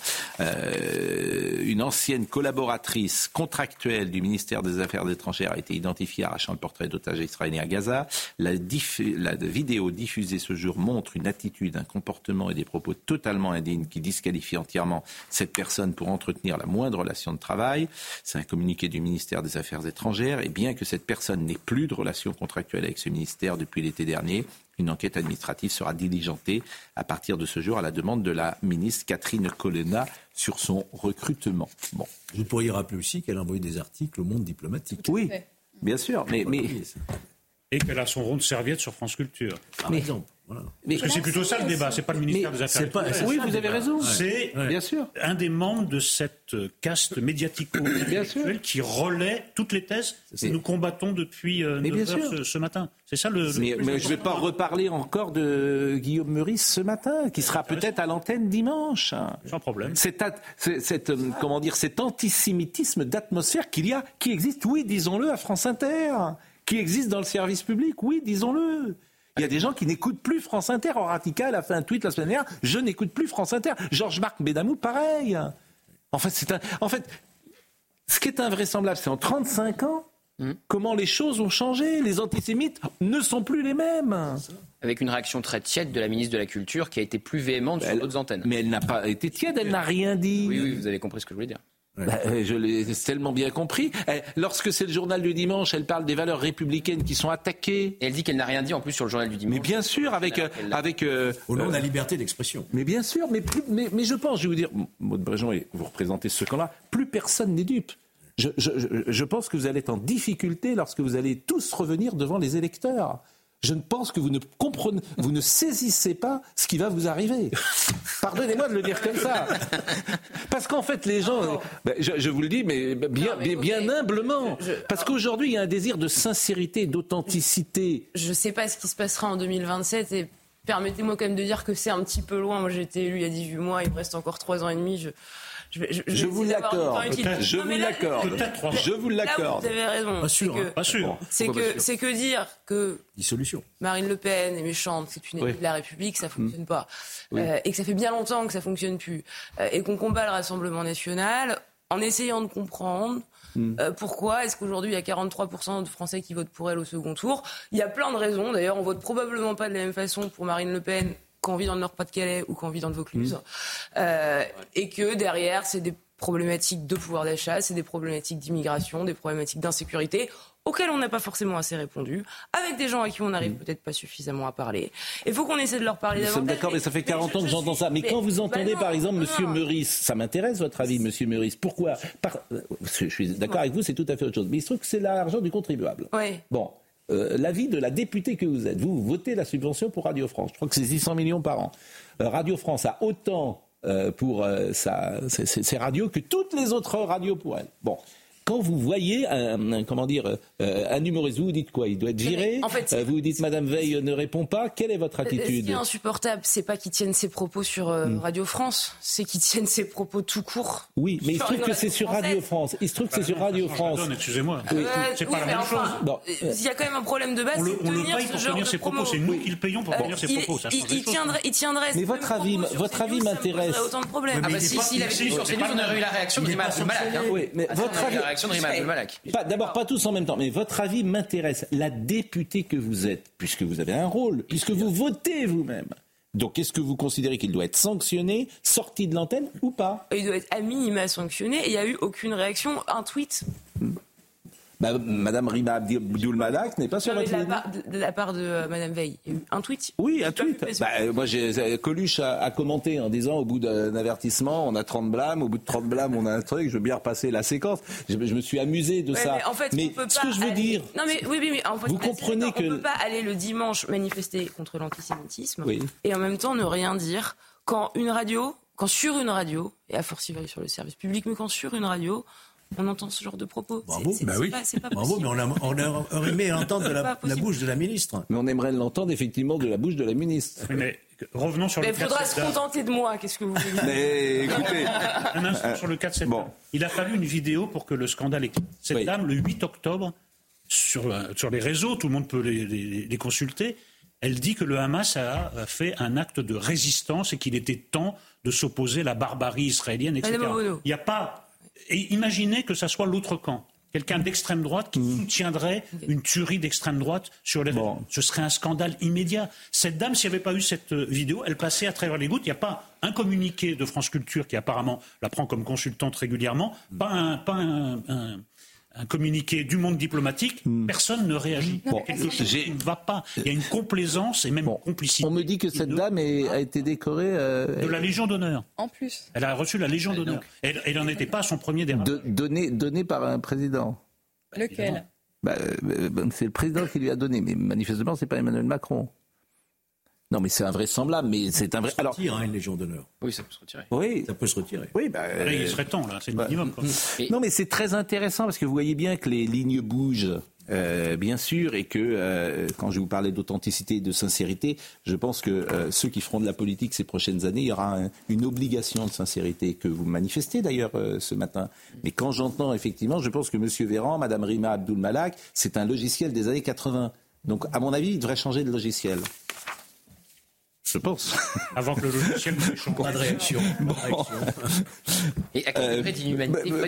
une ancienne collaboratrice contractuelle du ministère des Affaires étrangères a été identifiée arrachant le portrait d'otages israéliens à Gaza. La, la vidéo diffusée ce jour montre une attitude, un comportement et des propos totalement indignes qui disqualifient entièrement cette personne pour entretenir la moindre relation de travail. C'est un communiqué du ministère des Affaires étrangères. Et bien que cette personne n'ait plus de relation contractuelle avec ce ministère depuis l'été dernier, une enquête administrative sera diligentée à partir de ce jour à la demande de la ministre Catherine Colonna sur son recrutement. Bon. Vous pourriez rappeler aussi qu'elle a envoyé des articles au monde diplomatique. Oui, bien sûr. Mais, mais, et qu'elle a son rond de serviette sur France Culture. Par exemple. Parce que c'est plutôt ça le débat, c'est pas le ministère des Affaires étrangères. Oui, vous avez raison. C'est bien sûr un des membres de cette caste médiatico-intellectuelle qui relaie toutes les thèses que nous combattons depuis euh, 9 heures ce, matin. C'est ça le. Mais, je ne vais pas reparler encore de Guillaume Meurice ce matin, qui sera peut-être à l'antenne dimanche. Sans problème. Cet, cette, euh, comment dire, cet antisémitisme d'atmosphère qu'il y a, qui existe, oui, disons-le, à France Inter qui existe dans le service public, oui, disons-le. Il y a des gens qui n'écoutent plus France Inter. Radical a fait un tweet la semaine dernière Je n'écoute plus France Inter. Georges-Marc Bédamou, pareil. En fait, c'est en fait, ce qui est invraisemblable, c'est en 35 ans, hmm. comment les choses ont changé. Les antisémites ne sont plus les mêmes. Avec une réaction très tiède de la ministre de la Culture qui a été plus véhémente sur d'autres antennes. Mais elle n'a pas été tiède, elle n'a rien dit. Oui, oui, vous avez compris ce que je voulais dire. Bah, euh, je l'ai tellement bien compris. Eh, lorsque c'est le journal du dimanche, elle parle des valeurs républicaines qui sont attaquées. Et elle dit qu'elle n'a rien dit en plus sur le journal du dimanche. Mais bien sûr, avec euh, avec euh, au nom de la liberté d'expression. Mais bien sûr, mais, mais, mais je pense, je vais vous dire, Maud Bréjean, vous représentez ce camp-là, plus personne n'est dupe. Je, je, je, pense que vous allez être en difficulté lorsque vous allez tous revenir devant les électeurs je ne pense que vous ne comprenez, vous ne saisissez pas ce qui va vous arriver. Pardonnez-moi de le dire comme ça. Parce qu'en fait, les gens, ben, je, vous le dis, mais bien, bien, humblement. Parce qu'aujourd'hui, il y a un désir de sincérité, d'authenticité. Je ne sais pas ce qui se passera en 2027 et permettez-moi quand même de dire que c'est un petit peu loin. Moi, j'ai été élu il y a 18 mois, il me reste encore 3 ans et demi. Je, je, vous l'accorde. Je vous l'accorde. Je vous l'accorde. Vous avez raison. Pas sûr. C'est que, c'est que dire que dissolution. Marine Le Pen est méchante, c'est une élue de la République, ça fonctionne pas, euh, et que ça fait bien longtemps que ça fonctionne plus, euh, et qu'on combat le Rassemblement national en essayant de comprendre. Hmm. Euh, pourquoi est-ce qu'aujourd'hui il y a 43% de Français qui votent pour elle au second tour Il y a plein de raisons. D'ailleurs, on vote probablement pas de la même façon pour Marine Le Pen qu'on vit dans le Nord-Pas-de-Calais ou qu'on vit dans le Vaucluse. Mmh. Euh, et que derrière, c'est des problématiques de pouvoir d'achat, c'est des problématiques d'immigration, des problématiques d'insécurité auxquelles on n'a pas forcément assez répondu, avec des gens à qui on n'arrive mmh. peut-être pas suffisamment à parler. Il faut qu'on essaie de leur parler Nous davantage. D'accord, mais, ça fait 40 ans que j'entends ça. Mais, quand vous entendez, par exemple, Monsieur Meurice, ça m'intéresse votre avis, Monsieur Meurice. Pourquoi? Je suis d'accord avec vous, c'est tout à fait autre chose. Mais il se trouve que c'est l'argent du contribuable. Oui. Bon, euh, l'avis de la députée que vous êtes. Vous, votez la subvention pour Radio France. Je crois que c'est 600 millions par an. Euh, Radio France a autant euh, pour ses, radios que toutes les autres radios pour elle. Bon. Quand vous voyez un, comment dire, euh, un humoriste, vous vous dites quoi? Il doit être viré en fait, Vous vous dites Madame Veil ne répond pas. Quelle est votre attitude Ce qui est insupportable, c'est pas qu'il tienne ses propos sur hmm. Radio France, c'est qu'il tienne ses propos tout court. Oui, mais il se trouve que c'est sur Radio France. Il se trouve que c'est sur Radio France. Excusez-moi. c'est pas la même chose. Il y a quand même un problème de base. On le, on le paye pour tenir ses propos. C'est nous qui le payons pour tenir ses propos. Il tiendrait, il tiendrait. Mais votre avis, votre avis m'intéresse. Autant de problèmes. Ah bah si, s'il avait sur CNews, on aurait eu la réaction de Rima Abdelmalak. Oui, mais votre avis. Réaction de Rima Abdelmalak. D'abord, pas tous en même temps, mais votre avis m'intéresse. La députée que vous êtes, puisque vous avez un rôle, puisque vous votez vous-même. Donc, est-ce que vous considérez qu'il doit être sanctionné, sorti de l'antenne ou pas? Il doit être à minima sanctionné et il n'y a eu aucune réaction. Un tweet bah, Madame Rima Abdul Malak n'est pas sur votre ligne. De la part de euh, Madame Veil, a un tweet. Oui, un tweet. Bah, moi, j'ai euh, Coluche a, commenté en disant au bout d'un avertissement, on a 30 blâmes, au bout de 30 blâmes, on a un truc. Je veux bien repasser la séquence. Je, me suis amusé de ça. Mais, en fait, mais ce que je veux dire, non mais oui, mais en fait, vous comprenez que on peut pas aller le dimanche manifester contre l'antisémitisme et en même temps ne rien dire quand une radio, quand sur une radio et à fortiori sur le service public, mais quand sur une radio on entend ce genre de propos. Bravo, bah oui. Bravo, mais on, a, on aurait aimé l'entendre de la, bouche de la ministre. Mais on aimerait l'entendre effectivement de la bouche de la ministre. mais revenons sur le cas. Il faudra se contenter de moi, qu'est-ce que vous voulez Mais écoutez. Un instant sur le cas de cette bon. Il a fallu une vidéo pour que le scandale éclate. Cette dame, le 8 octobre, sur, euh, sur les réseaux, tout le monde peut les, les, consulter, elle dit que le Hamas a fait un acte de résistance et qu'il était temps de s'opposer à la barbarie israélienne, etc. Il n'y a pas et imaginez que ça soit l'autre camp quelqu'un d'extrême droite qui mm. soutiendrait une tuerie d'extrême droite sur les bon. Ce serait un scandale immédiat. Cette dame, s'il n'y avait pas eu cette euh, vidéo, elle passait à travers les gouttes. Il n'y a pas un communiqué de France Culture qui apparemment la prend comme consultante régulièrement, pas un, pas un un communiqué du monde diplomatique, hmm. personne ne réagit. Bon, quelque chose ne va pas. Il y a une complaisance et même complicité. On me dit que cette dame a été décorée euh, de la Légion d'honneur. En plus. Elle a reçu la Légion d'honneur. Elle n'en était pas à son premier dérapage. Donnée donné par un président. Lequel? Bah, euh, C'est le président qui lui a donné, mais manifestement, c'est pas Emmanuel Macron. Non, mais c'est invraisemblable, mais c'est un vrai. Alors, retire, hein, une Légion d'honneur. Oui, ça peut se retirer. Oui, ça peut se retirer. Oui, bah, il serait temps là, c'est le bah, minimum. Non, mais c'est très intéressant parce que vous voyez bien que les lignes bougent. Euh, bien sûr, et que euh, quand je vous parlais d'authenticité et de sincérité, je pense que euh, ceux qui feront de la politique ces prochaines années, il y aura une obligation de sincérité que vous manifestez d'ailleurs ce matin. Mais quand j'entends effectivement, je pense que M. Véran, Mme Rima Abdul Malak, c'est un logiciel des années 80. Donc, à mon avis, il devrait changer de logiciel. Je pense. Avant que le logiciel ne change. Pas de réaction. Et à euh,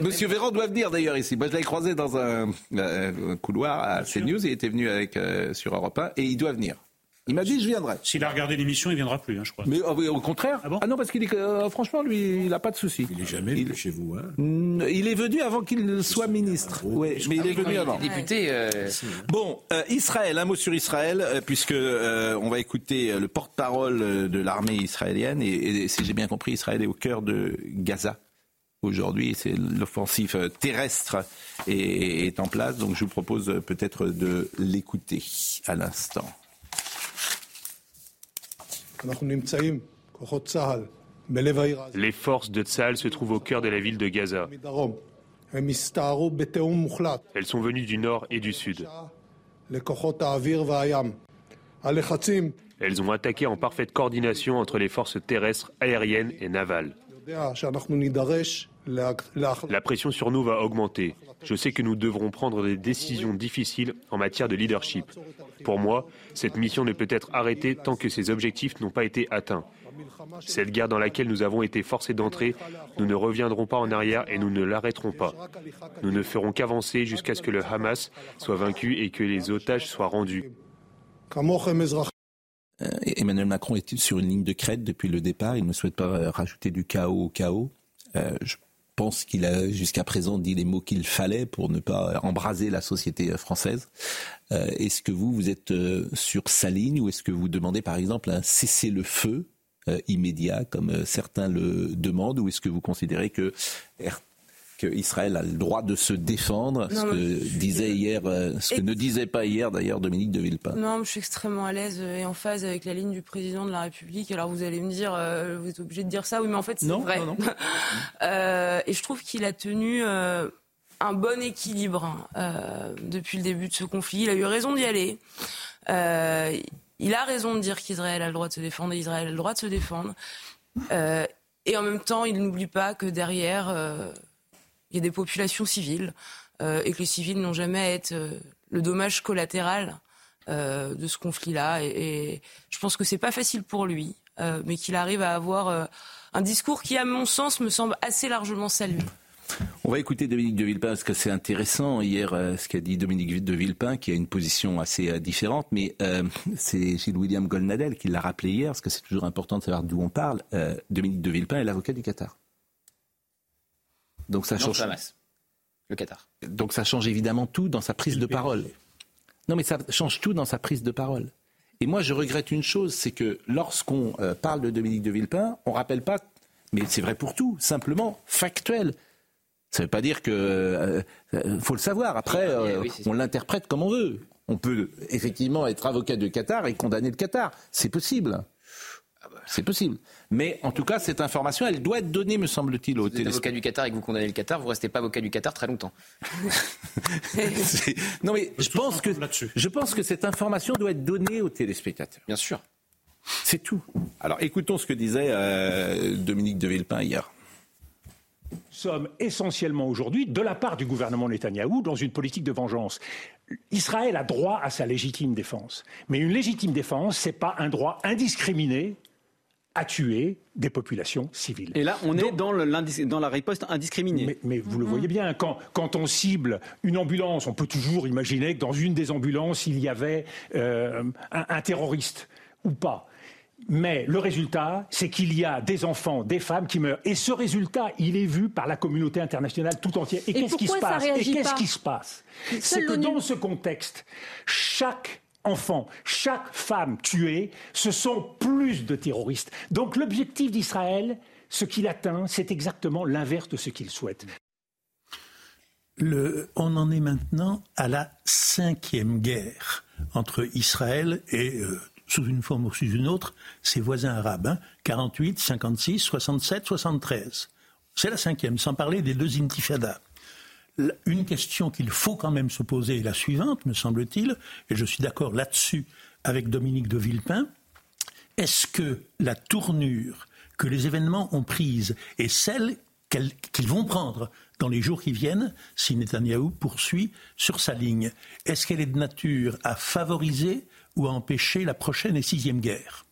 Monsieur Véran doit venir d'ailleurs ici. Moi, je l'ai croisé dans un, euh, couloir à CNews. Il était venu avec, euh, sur Europe 1 et il doit venir. Il m'a dit je viendrai. S'il a regardé l'émission, il viendra plus, hein, je crois. Mais oh, au contraire. Ah, bon ah non, parce qu'il est euh, franchement, lui, il n'a pas de souci. Il est jamais venu chez vous. Hein il est venu avant qu'il soit ministre. Oui, mais il est venu avant. Député. Euh, bon, euh, Israël, un mot sur Israël, puisque on va écouter le porte-parole de l'armée israélienne et, si j'ai bien compris, Israël est au cœur de Gaza aujourd'hui. C'est l'offensive terrestre est, est en place, donc je vous propose peut-être de l'écouter à l'instant. Les forces de Tsahal se trouvent au cœur de la ville de Gaza. Elles sont venues du nord et du sud. Elles ont attaqué en parfaite coordination entre les forces terrestres, aériennes et navales. La pression sur nous va augmenter. Je sais que nous devrons prendre des décisions difficiles en matière de leadership. Pour moi, cette mission ne peut être arrêtée tant que ces objectifs n'ont pas été atteints. Cette guerre dans laquelle nous avons été forcés d'entrer, nous ne reviendrons pas en arrière et nous ne l'arrêterons pas. Nous ne ferons qu'avancer jusqu'à ce que le Hamas soit vaincu et que les otages soient rendus. Euh, Emmanuel Macron est sur une ligne de crête depuis le départ? Il ne souhaite pas rajouter du chaos au chaos. Euh, pense qu'il a jusqu'à présent dit les mots qu'il fallait pour ne pas embraser la société française. Euh, est-ce que vous, vous êtes euh, sur sa ligne ou est-ce que vous demandez par exemple un cessez-le-feu immédiat comme certains le demandent ou est-ce que vous considérez que Israël a le droit de se défendre, ce que disait hier, euh, ce que ne disait pas hier d'ailleurs Dominique de Villepin. Non, je suis extrêmement à l'aise et en phase avec la ligne du président de la République. Alors vous allez me dire, euh, vous êtes obligé de dire ça, oui, mais en fait c'est vrai. Non, euh, et je trouve qu'il a tenu un bon équilibre euh, depuis le début de ce conflit. Il a eu raison d'y aller. Euh, il a raison de dire qu'Israël a le droit de se défendre et Israël a le droit de se défendre. Euh, et en même temps, il n'oublie pas que derrière, il y a des populations civiles et que les civils n'ont jamais à être le dommage collatéral de ce conflit-là. Et, je pense que c'est pas facile pour lui, mais qu'il arrive à avoir un discours qui, à mon sens, me semble assez largement salué. On va écouter Dominique de Villepin parce que c'est intéressant hier euh, ce qu'a dit Dominique de Villepin qui a une position assez euh, différente, mais euh, c'est Gilles William Golnadel qui l'a rappelé hier parce que c'est toujours important de savoir d'où on parle. Dominique de Villepin est l'avocat du Qatar. Donc ça change. Le Qatar. Donc ça change évidemment tout dans sa prise de parole. Non, mais ça change tout dans sa prise de parole. Et moi, je regrette une chose, c'est que lorsqu'on parle de Dominique de Villepin, on ne rappelle pas, mais c'est vrai pour tout, simplement factuel, ça ne veut pas dire que. Euh, euh, faut le savoir. Après, euh, on l'interprète comme on veut. On peut effectivement être avocat du Qatar et condamner le Qatar. C'est possible. C'est possible. Mais en tout cas, cette information, elle doit être donnée, me semble-t-il, au êtes avocat du Qatar et que vous condamnez le Qatar, vous ne restez pas avocat du Qatar très longtemps. non, mais je pense, que, je pense que cette information doit être donnée aux téléspectateurs. Bien sûr. C'est tout. Alors écoutons ce que disait Dominique de Villepin hier sommes essentiellement aujourd'hui, de la part du gouvernement Netanyahou, dans une politique de vengeance. Israël a droit à sa légitime défense. Mais une légitime défense, ce n'est pas un droit indiscriminé à tuer des populations civiles. Et là, on est dans, dans, la riposte indiscriminée. Mais, vous le voyez bien, quand, quand, on cible une ambulance, on peut toujours imaginer que dans une des ambulances, il y avait euh, un terroriste ou pas. Mais le résultat, c'est qu'il y a des enfants, des femmes qui meurent. Et ce résultat, il est vu par la communauté internationale tout entière. Et, qu'est-ce qui se passe? Et qu'est-ce qui se passe? C'est que dans ce contexte, chaque enfant, chaque femme tuée, ce sont plus de terroristes. Donc l'objectif d'Israël, ce qu'il atteint, c'est exactement l'inverse de ce qu'il souhaite. on en est maintenant à la cinquième guerre entre Israël et euh, sous une forme ou sous une autre, ses voisins arabes. 48, 56, 67, 73. C'est la cinquième, sans parler des deux intifadas. Une question qu'il faut quand même se poser est la suivante, me semble-t-il, et je suis d'accord là-dessus avec Dominique de Villepin. Est-ce que la tournure que les événements ont prise est celle qu'ils vont prendre dans les jours qui viennent si Netanyahou poursuit sur sa ligne Est-ce qu'elle est de nature à favoriser ou à empêcher la prochaine et sixième guerre?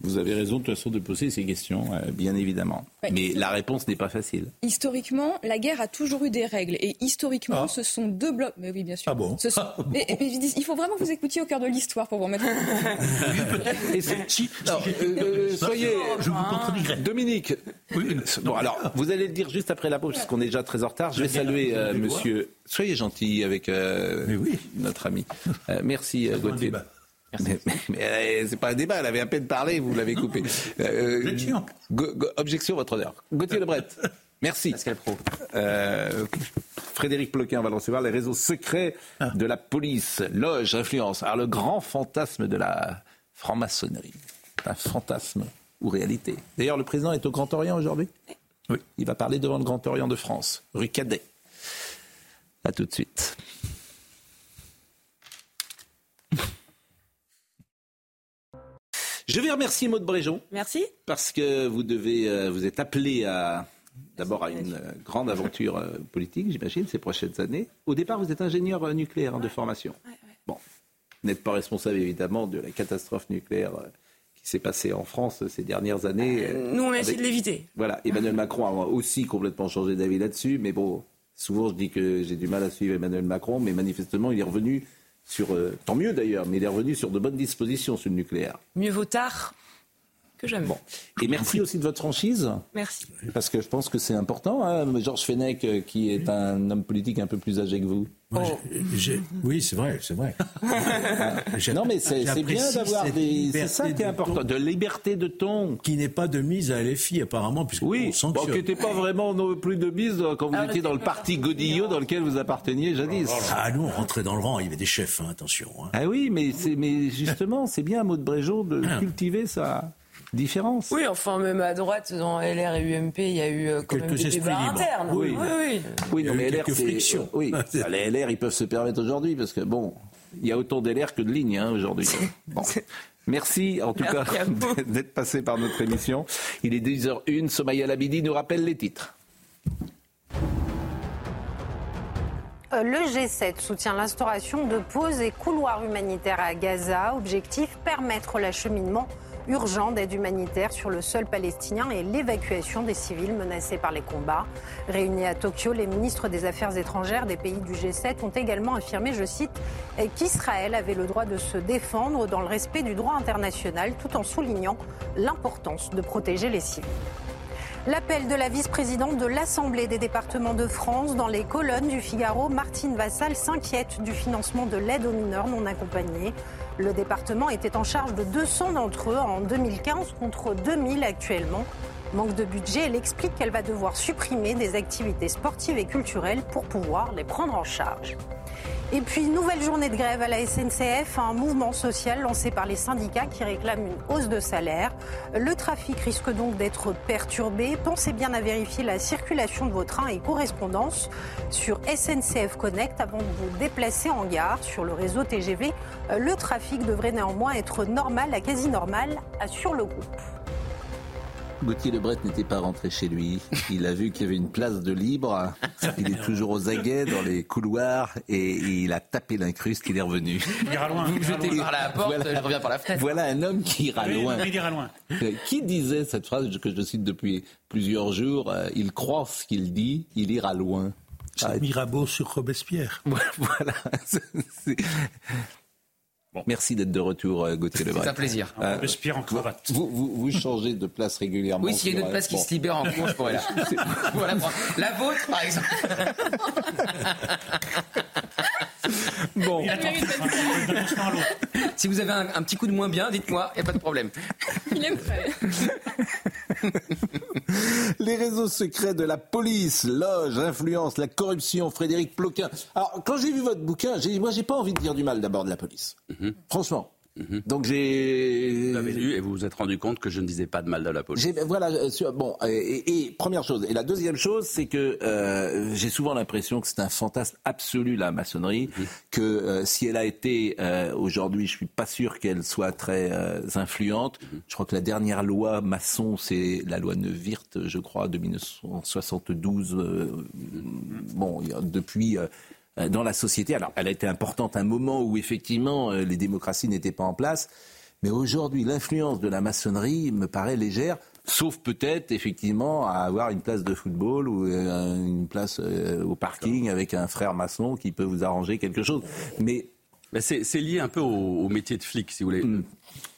Vous avez raison de toute façon de poser ces questions, euh, bien évidemment. Mais la réponse n'est pas facile. Historiquement, la guerre a toujours eu des règles. Et historiquement, ah. ce sont deux blocs. Mais oui, bien sûr. Ah bon, ah Il faut vraiment que vous écoutiez au cœur de l'histoire pour vous remettre. Euh, soyez. Je vous contredirai. Dominique. Bon, alors, vous allez le dire juste après la pause, parce qu'on est déjà très en retard. Je vais saluer euh, monsieur. Soyez gentil avec notre ami. merci, Gauthier. Mais, mais, euh, c'est pas un débat, elle avait à peine parlé, vous l'avez coupé. Euh, objection, votre honneur. Gauthier Lebret, merci. Euh, Frédéric Ploquin va le recevoir. Les réseaux secrets ah. de la police, loge, influence. Alors, le grand fantasme de la franc-maçonnerie. Un fantasme ou réalité. D'ailleurs, le président est au Grand Orient aujourd'hui? Oui. Il va parler devant le Grand Orient de France, rue Cadet. A tout de suite. Je vais remercier Maud Bréjon. Merci. Parce que vous devez, euh, vous êtes appelé à d'abord à une euh, grande aventure euh, politique, j'imagine, ces prochaines années. Au départ, vous êtes ingénieur nucléaire hein, de formation. Bon, vous n'êtes pas responsable évidemment de la catastrophe nucléaire qui s'est passée en France ces dernières années. Nous, on a essayé de l'éviter. Voilà, Emmanuel Macron a aussi complètement changé d'avis là-dessus, mais bon, souvent je dis que j'ai du mal à suivre Emmanuel Macron, mais manifestement, il est revenu euh, tant mieux d'ailleurs, mais il est revenu sur de bonnes dispositions sur le nucléaire. Mieux vaut tard que jamais. Bon. Et merci aussi de votre franchise. Merci. Parce que je pense que c'est important. Hein, Georges Fenech, euh, qui est un homme politique un peu plus âgé que vous. Oh. Oui, c'est vrai, c'est vrai. non, mais c'est bien d'avoir des. C'est ça qui est important, de, liberté de ton. Qui n'est pas de mise à LFI, apparemment, puisque oui, bon, qui n'était pas vraiment non plus de mise quand vous ah, étiez dans le parti Godillot dans lequel vous apparteniez jadis. Ah, nous, on rentrait dans le rang, il y avait des chefs, hein, attention. Hein. Ah oui, mais, mais justement, c'est bien, Maud Bréjon, de ah. cultiver ça. Différence. Oui, enfin, même à droite, dans LR et UMP, il y a eu euh, quand même des débats internes. Oui, oui, oui. oui non, mais LR, frictions. Euh, oui, les LR, ils peuvent se permettre aujourd'hui parce que, bon, il y a autant d'LR que de lignes hein, aujourd'hui. Bon. Merci en tout cas d'être passé par notre émission. Il est 10h01. Somaya Labidi nous rappelle les titres. Euh, le G7 soutient l'instauration de pauses et couloirs humanitaires à Gaza. Objectif permettre l'acheminement urgent d'aide humanitaire sur le sol palestinien et l'évacuation des civils menacés par les combats. Réunis à Tokyo, les ministres des Affaires étrangères des pays du G7 ont également affirmé, je cite, qu'Israël avait le droit de se défendre dans le respect du droit international tout en soulignant l'importance de protéger les civils. L'appel de la vice-présidente de l'Assemblée des départements de France dans les colonnes du Figaro, Martine Vassal s'inquiète du financement de l'aide aux mineurs non accompagnés. Le département était en charge de 200 d'entre eux en 2015 contre 2000 actuellement. Manque de budget, elle explique qu'elle va devoir supprimer des activités sportives et culturelles pour pouvoir les prendre en charge. Et puis, nouvelle journée de grève à la SNCF, un mouvement social lancé par les syndicats qui réclament une hausse de salaire. Le trafic risque donc d'être perturbé. Pensez bien à vérifier la circulation de vos trains et correspondances sur SNCF Connect avant de vous déplacer en gare. Sur le réseau TGV, le trafic devrait néanmoins être normal à quasi normal, assure le groupe. Gauthier Lebret n'était pas rentré chez lui. Il a vu qu'il y avait une place de libre. Il est toujours aux aguets dans les couloirs et il a tapé l'incruste. Il est revenu. Il ira loin. Vous jetez par la porte, voilà, je reviens par la fenêtre. Voilà un homme qui ira loin. Il ira loin. Qui disait cette phrase que je cite depuis plusieurs jours euh, Il croit ce qu'il dit, il ira loin. C'est Mirabeau sur Robespierre. Voilà. Merci d'être de retour, euh, Gauthier Lebret. C'est un plaisir. Euh, en cravate. Vous, vous, vous, changez de place régulièrement. Oui, s'il y a une autre place qui se libère en cours, je pourrais la... voilà, la vôtre, par exemple. Bon. si vous avez un, un, petit coup de moins bien, dites-moi, il n'y a pas de problème. Il est prêt. Les réseaux secrets de la police, loge, influence, la corruption, Frédéric Ploquin. Alors, quand j'ai vu votre bouquin, j'ai dit, moi, j'ai pas envie de dire du mal d'abord de la police. Mm -hmm. Franchement. Mm -hmm. Donc j'ai. Vous l'avez lu et vous vous êtes rendu compte que je ne disais pas de mal de la police. Voilà, bon. Et, et, première chose. Et la deuxième chose, c'est que euh, j'ai souvent l'impression que c'est un fantasme absolu la maçonnerie. -hmm. Que euh, si elle a été euh, aujourd'hui, je suis pas sûr qu'elle soit très euh, influente. Je crois que la dernière loi maçon, c'est la loi Neuwirth, je crois, de 1972. bon, depuis dans la société. Alors, elle a été importante à un moment où, effectivement, les démocraties n'étaient pas en place. Mais aujourd'hui, l'influence de la maçonnerie me paraît légère, sauf peut-être, effectivement, à avoir une place de football ou une place au parking avec un frère maçon qui peut vous arranger quelque chose. Mais. C'est lié un peu au, au, métier de flic, si vous voulez. Mm.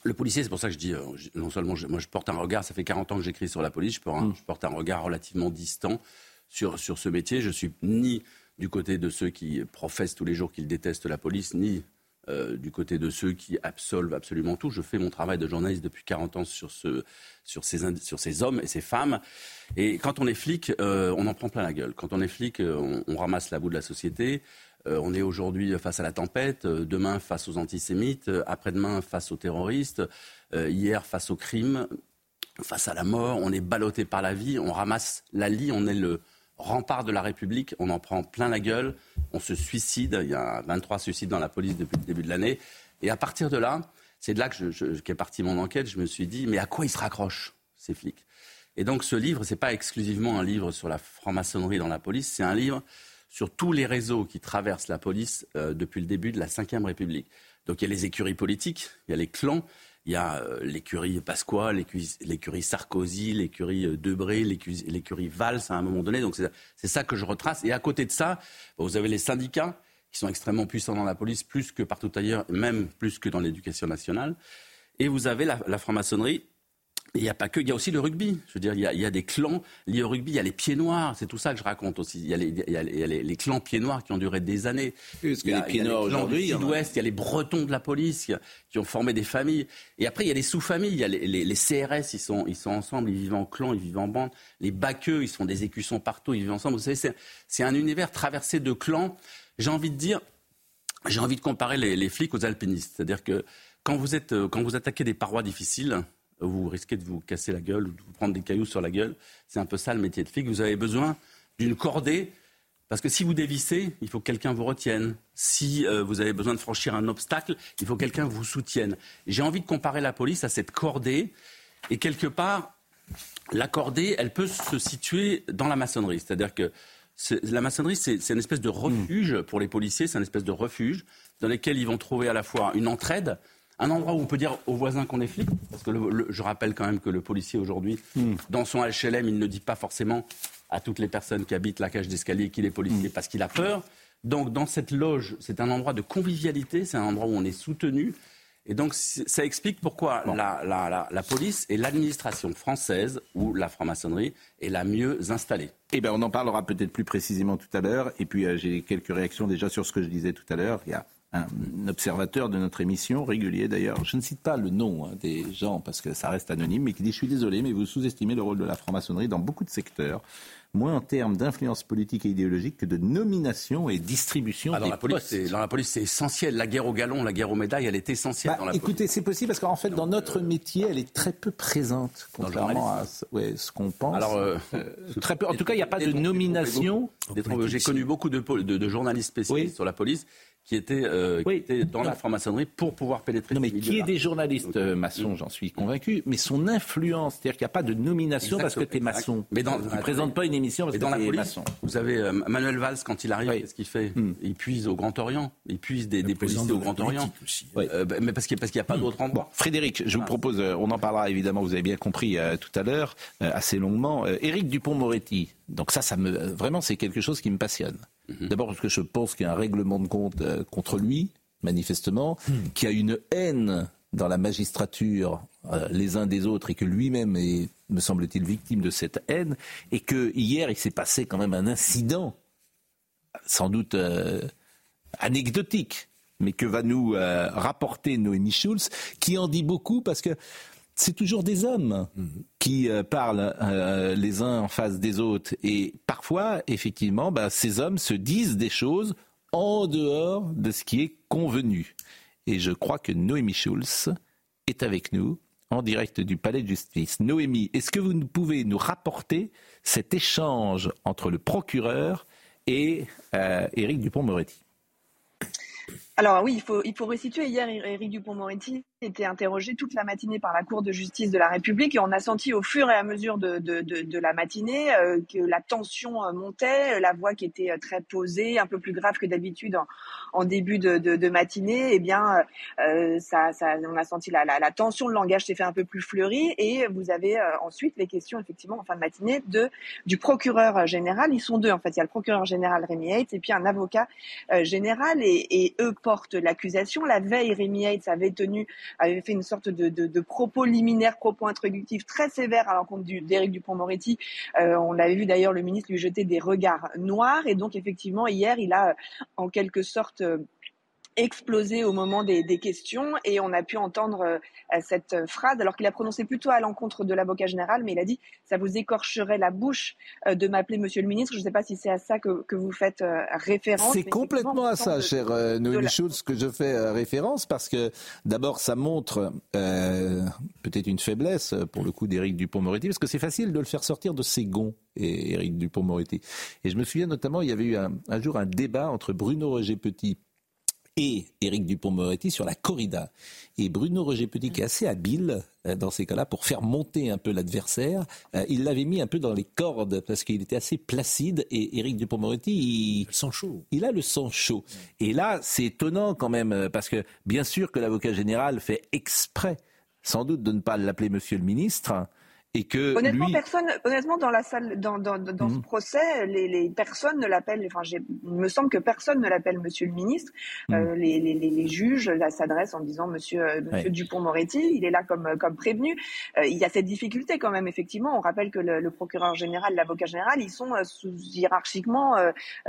Le policier, c'est pour ça que je dis, non seulement je, moi je porte un regard, ça fait 40 ans que j'écris sur la police, je porte, un, mm. je porte un regard relativement distant sur, sur ce métier. Je suis ni du côté de ceux qui professent tous les jours qu'ils détestent la police, ni euh, du côté de ceux qui absolvent absolument tout. Je fais mon travail de journaliste depuis 40 ans sur, ce, sur, ces, hommes et ces femmes. Et quand on est flic, euh, on en prend plein la gueule. Quand on est flic, on, on ramasse la boue de la société. Euh, on est aujourd'hui face à la tempête, demain face aux antisémites, après-demain face aux terroristes, hier face au crime, face à la mort. On est ballotté par la vie, on ramasse la lie, on est le rempart de la République, on en prend plein la gueule, on se suicide, il y a 23 suicides dans la police depuis le début de l'année. Et à partir de là, c'est de là que je, je, qu'est partie mon enquête, je me suis dit, mais à quoi ils se raccrochent, ces flics? Et donc ce livre, ce n'est pas exclusivement un livre sur la franc-maçonnerie dans la police, c'est un livre sur tous les réseaux qui traversent la police euh, depuis le début de la Ve République. Donc il y a les écuries politiques, il y a les clans, il y a euh, l'écurie Pasqua, l'écurie Sarkozy, l'écurie euh, Debré, l'écurie Valls à un moment donné. Donc c'est ça que je retrace. Et à côté de ça, vous avez les syndicats qui sont extrêmement puissants dans la police, plus que partout ailleurs, même plus que dans l'éducation nationale. Et vous avez la franc-maçonnerie il n'y a pas que, il y a aussi le rugby. Je veux dire, il y a, il y a des clans liés au rugby. Il y a les pieds noirs. C'est tout ça que je raconte aussi. Il y a les, il y a les, il les, les clans pieds noirs qui ont duré des années. Oui, parce qu'il y a les pieds noirs aujourd'hui. Il y a il y a les Bretons de la police qui ont formé des familles. Et après, il y a les sous-familles. Il y a les, les, les, CRS. Ils sont, ils sont ensemble. Ils vivent en clan. Ils vivent en bande. Les baqueux, ils sont des écussons partout. Ils vivent ensemble. Vous savez, c'est un univers traversé de clans. J'ai envie de dire, j'ai envie de comparer les, les flics aux alpinistes. C'est-à-dire que quand vous êtes, quand vous attaquez des parois difficiles, vous risquez de vous casser la gueule ou de vous prendre des cailloux sur la gueule. C'est un peu ça le métier de flic. Vous avez besoin d'une cordée parce que si vous dévissez, il faut que quelqu'un vous retienne. Si euh, vous avez besoin de franchir un obstacle, il faut que quelqu'un vous soutienne. J'ai envie de comparer la police à cette cordée. Et quelque part, la cordée, elle peut se situer dans la maçonnerie. C'est-à-dire que la maçonnerie, c'est une espèce de refuge pour les policiers, c'est une espèce de refuge dans lequel ils vont trouver à la fois une entraide, un endroit où on peut dire aux voisins qu'on est flic, parce que je rappelle quand même que le policier aujourd'hui, hmm. dans son HLM, il ne dit pas forcément à toutes les personnes qui habitent la cage d'escalier qu'il est policier mm. parce qu'il a peur. Donc dans cette loge, c'est un endroit de convivialité, c'est un endroit où on est soutenu. Et donc ça explique pourquoi la, police et l'administration française ou la franc-maçonnerie est la mieux installée. Eh bien on en parlera peut-être plus précisément tout à l'heure. Et puis euh, j'ai quelques réactions déjà sur ce que je disais tout à l'heure. Il y a un observateur de notre émission, régulier d'ailleurs, je ne cite pas le nom hein, des gens parce que ça reste anonyme, mais qui dit Je suis désolé, mais vous sous-estimez le rôle de la franc-maçonnerie dans beaucoup de secteurs moins en termes d'influence politique et idéologique que de nomination et distribution ah, dans, des la police, dans la police, c'est essentiel. La guerre au galon, la guerre aux médailles, elle est essentielle bah, Écoutez, c'est possible parce qu'en fait, dans notre métier, elle est très peu présente, contrairement à ce qu'on pense. Alors, euh, euh, très peu. En tout cas, il n'y a pas de nomination. J'ai connu beaucoup de, de, journalistes spécialistes sur la police qui étaient, euh, dans la franc-maçonnerie pour pouvoir pénétrer. Non, mais qui est des journalistes euh, maçons, j'en suis convaincu. Mais son influence, c'est-à-dire qu'il n'y a pas de nomination parce que tu es maçon. Mais dans, ne présente pas une émission parce que dans la police, maçon. Vous avez euh, Manuel Valls quand il arrive, qu'est-ce qu'il fait hmm. Il puise au Grand Orient. Il puise des, des policiers au Grand Orient. Euh, bah, mais parce qu'il n'y a, pas hmm. d'autre endroit. Frédéric, je vous propose, on en parlera évidemment. Vous avez bien compris tout à l'heure, assez longuement. Éric Dupont-Moretti. Donc ça, ça me, vraiment, c'est quelque chose qui me passionne. Mhm. D'abord parce que je pense qu'il y a un règlement de compte euh, contre lui, manifestement, hmm. qu'il y a une haine dans la magistrature euh, les uns des autres et que lui-même est, me semble-t-il, victime de cette haine et que hier il s'est passé quand même un incident, sans doute euh, anecdotique, mais que va nous rapporter Noémie Schulz, qui en dit beaucoup parce que c'est toujours des hommes qui euh, parlent euh, les uns en face des autres. Et parfois, effectivement, bah, ces hommes se disent des choses en dehors de ce qui est convenu. Et je crois que Noémie Schulz est avec nous en direct du Palais de Justice. Noémie, est-ce que vous pouvez nous rapporter cet échange entre le procureur et euh, Éric Dupont-Moretti alors oui, il faut, il faut resituer. Hier, Éric Dupont-Moretti était interrogé toute la matinée par la Cour de justice de la République et on a senti au fur et à mesure de, de, de, la matinée euh, que la tension euh, montait, la voix qui était euh, très posée, un peu plus grave que d'habitude en, début de, matinée. Eh bien, ça, ça, on a senti la, la, la tension, le langage s'est fait un peu plus fleuri et vous avez ensuite les questions effectivement en fin de matinée de du procureur général. Ils sont deux en fait. Il y a le procureur général Rémi Haït et puis un avocat général et eux l'accusation. La veille, Rémi Haït avait tenu, avait fait une sorte de, propos liminaire, propos introductif très sévère à l'encontre d'Éric Dupont-Moretti. Euh, on l'avait vu d'ailleurs le ministre lui jeter des regards noirs. Et donc effectivement, hier, il a en quelque sorte explosé au moment des, questions et on a pu entendre euh, cette phrase alors qu'il a prononcé plutôt à l'encontre de l'avocat général mais il a dit ça vous écorcherait la bouche euh, de m'appeler monsieur le ministre je ne sais pas si c'est à ça que, que vous faites euh, référence c'est complètement à ça cher Noémie Schulz que je fais référence parce que d'abord ça montre peut-être une faiblesse pour le coup d'Éric Dupont-Moretti parce que c'est facile de le faire sortir de ses gonds et Éric Dupont-Moretti et je me souviens notamment il y avait eu un, un jour un débat entre Bruno Roger Petit et Éric Dupont-Moretti sur la corrida. Et Bruno Roger Petit, qui est assez habile euh, dans ces cas-là pour faire monter un peu l'adversaire, euh, il l'avait mis un peu dans les cordes parce qu'il était assez placide. Et Éric Dupont-Moretti, il, il a le sang chaud. Et là, c'est étonnant quand même euh, parce que bien sûr que l'avocat général fait exprès, sans doute, de ne pas l'appeler Monsieur le ministre et que honnêtement personne honnêtement dans la salle dans, dans, dans ce mhm. procès les, les personnes ne l'appellent enfin il me semble que personne ne l'appelle monsieur le ministre. Mhm. euh, les, les, les, juges s'adressent en disant monsieur, euh, monsieur Dupont-Moretti il est là comme comme prévenu. Euh, il y a cette difficulté quand même effectivement. On rappelle que le, le procureur général l'avocat général ils sont sous, hiérarchiquement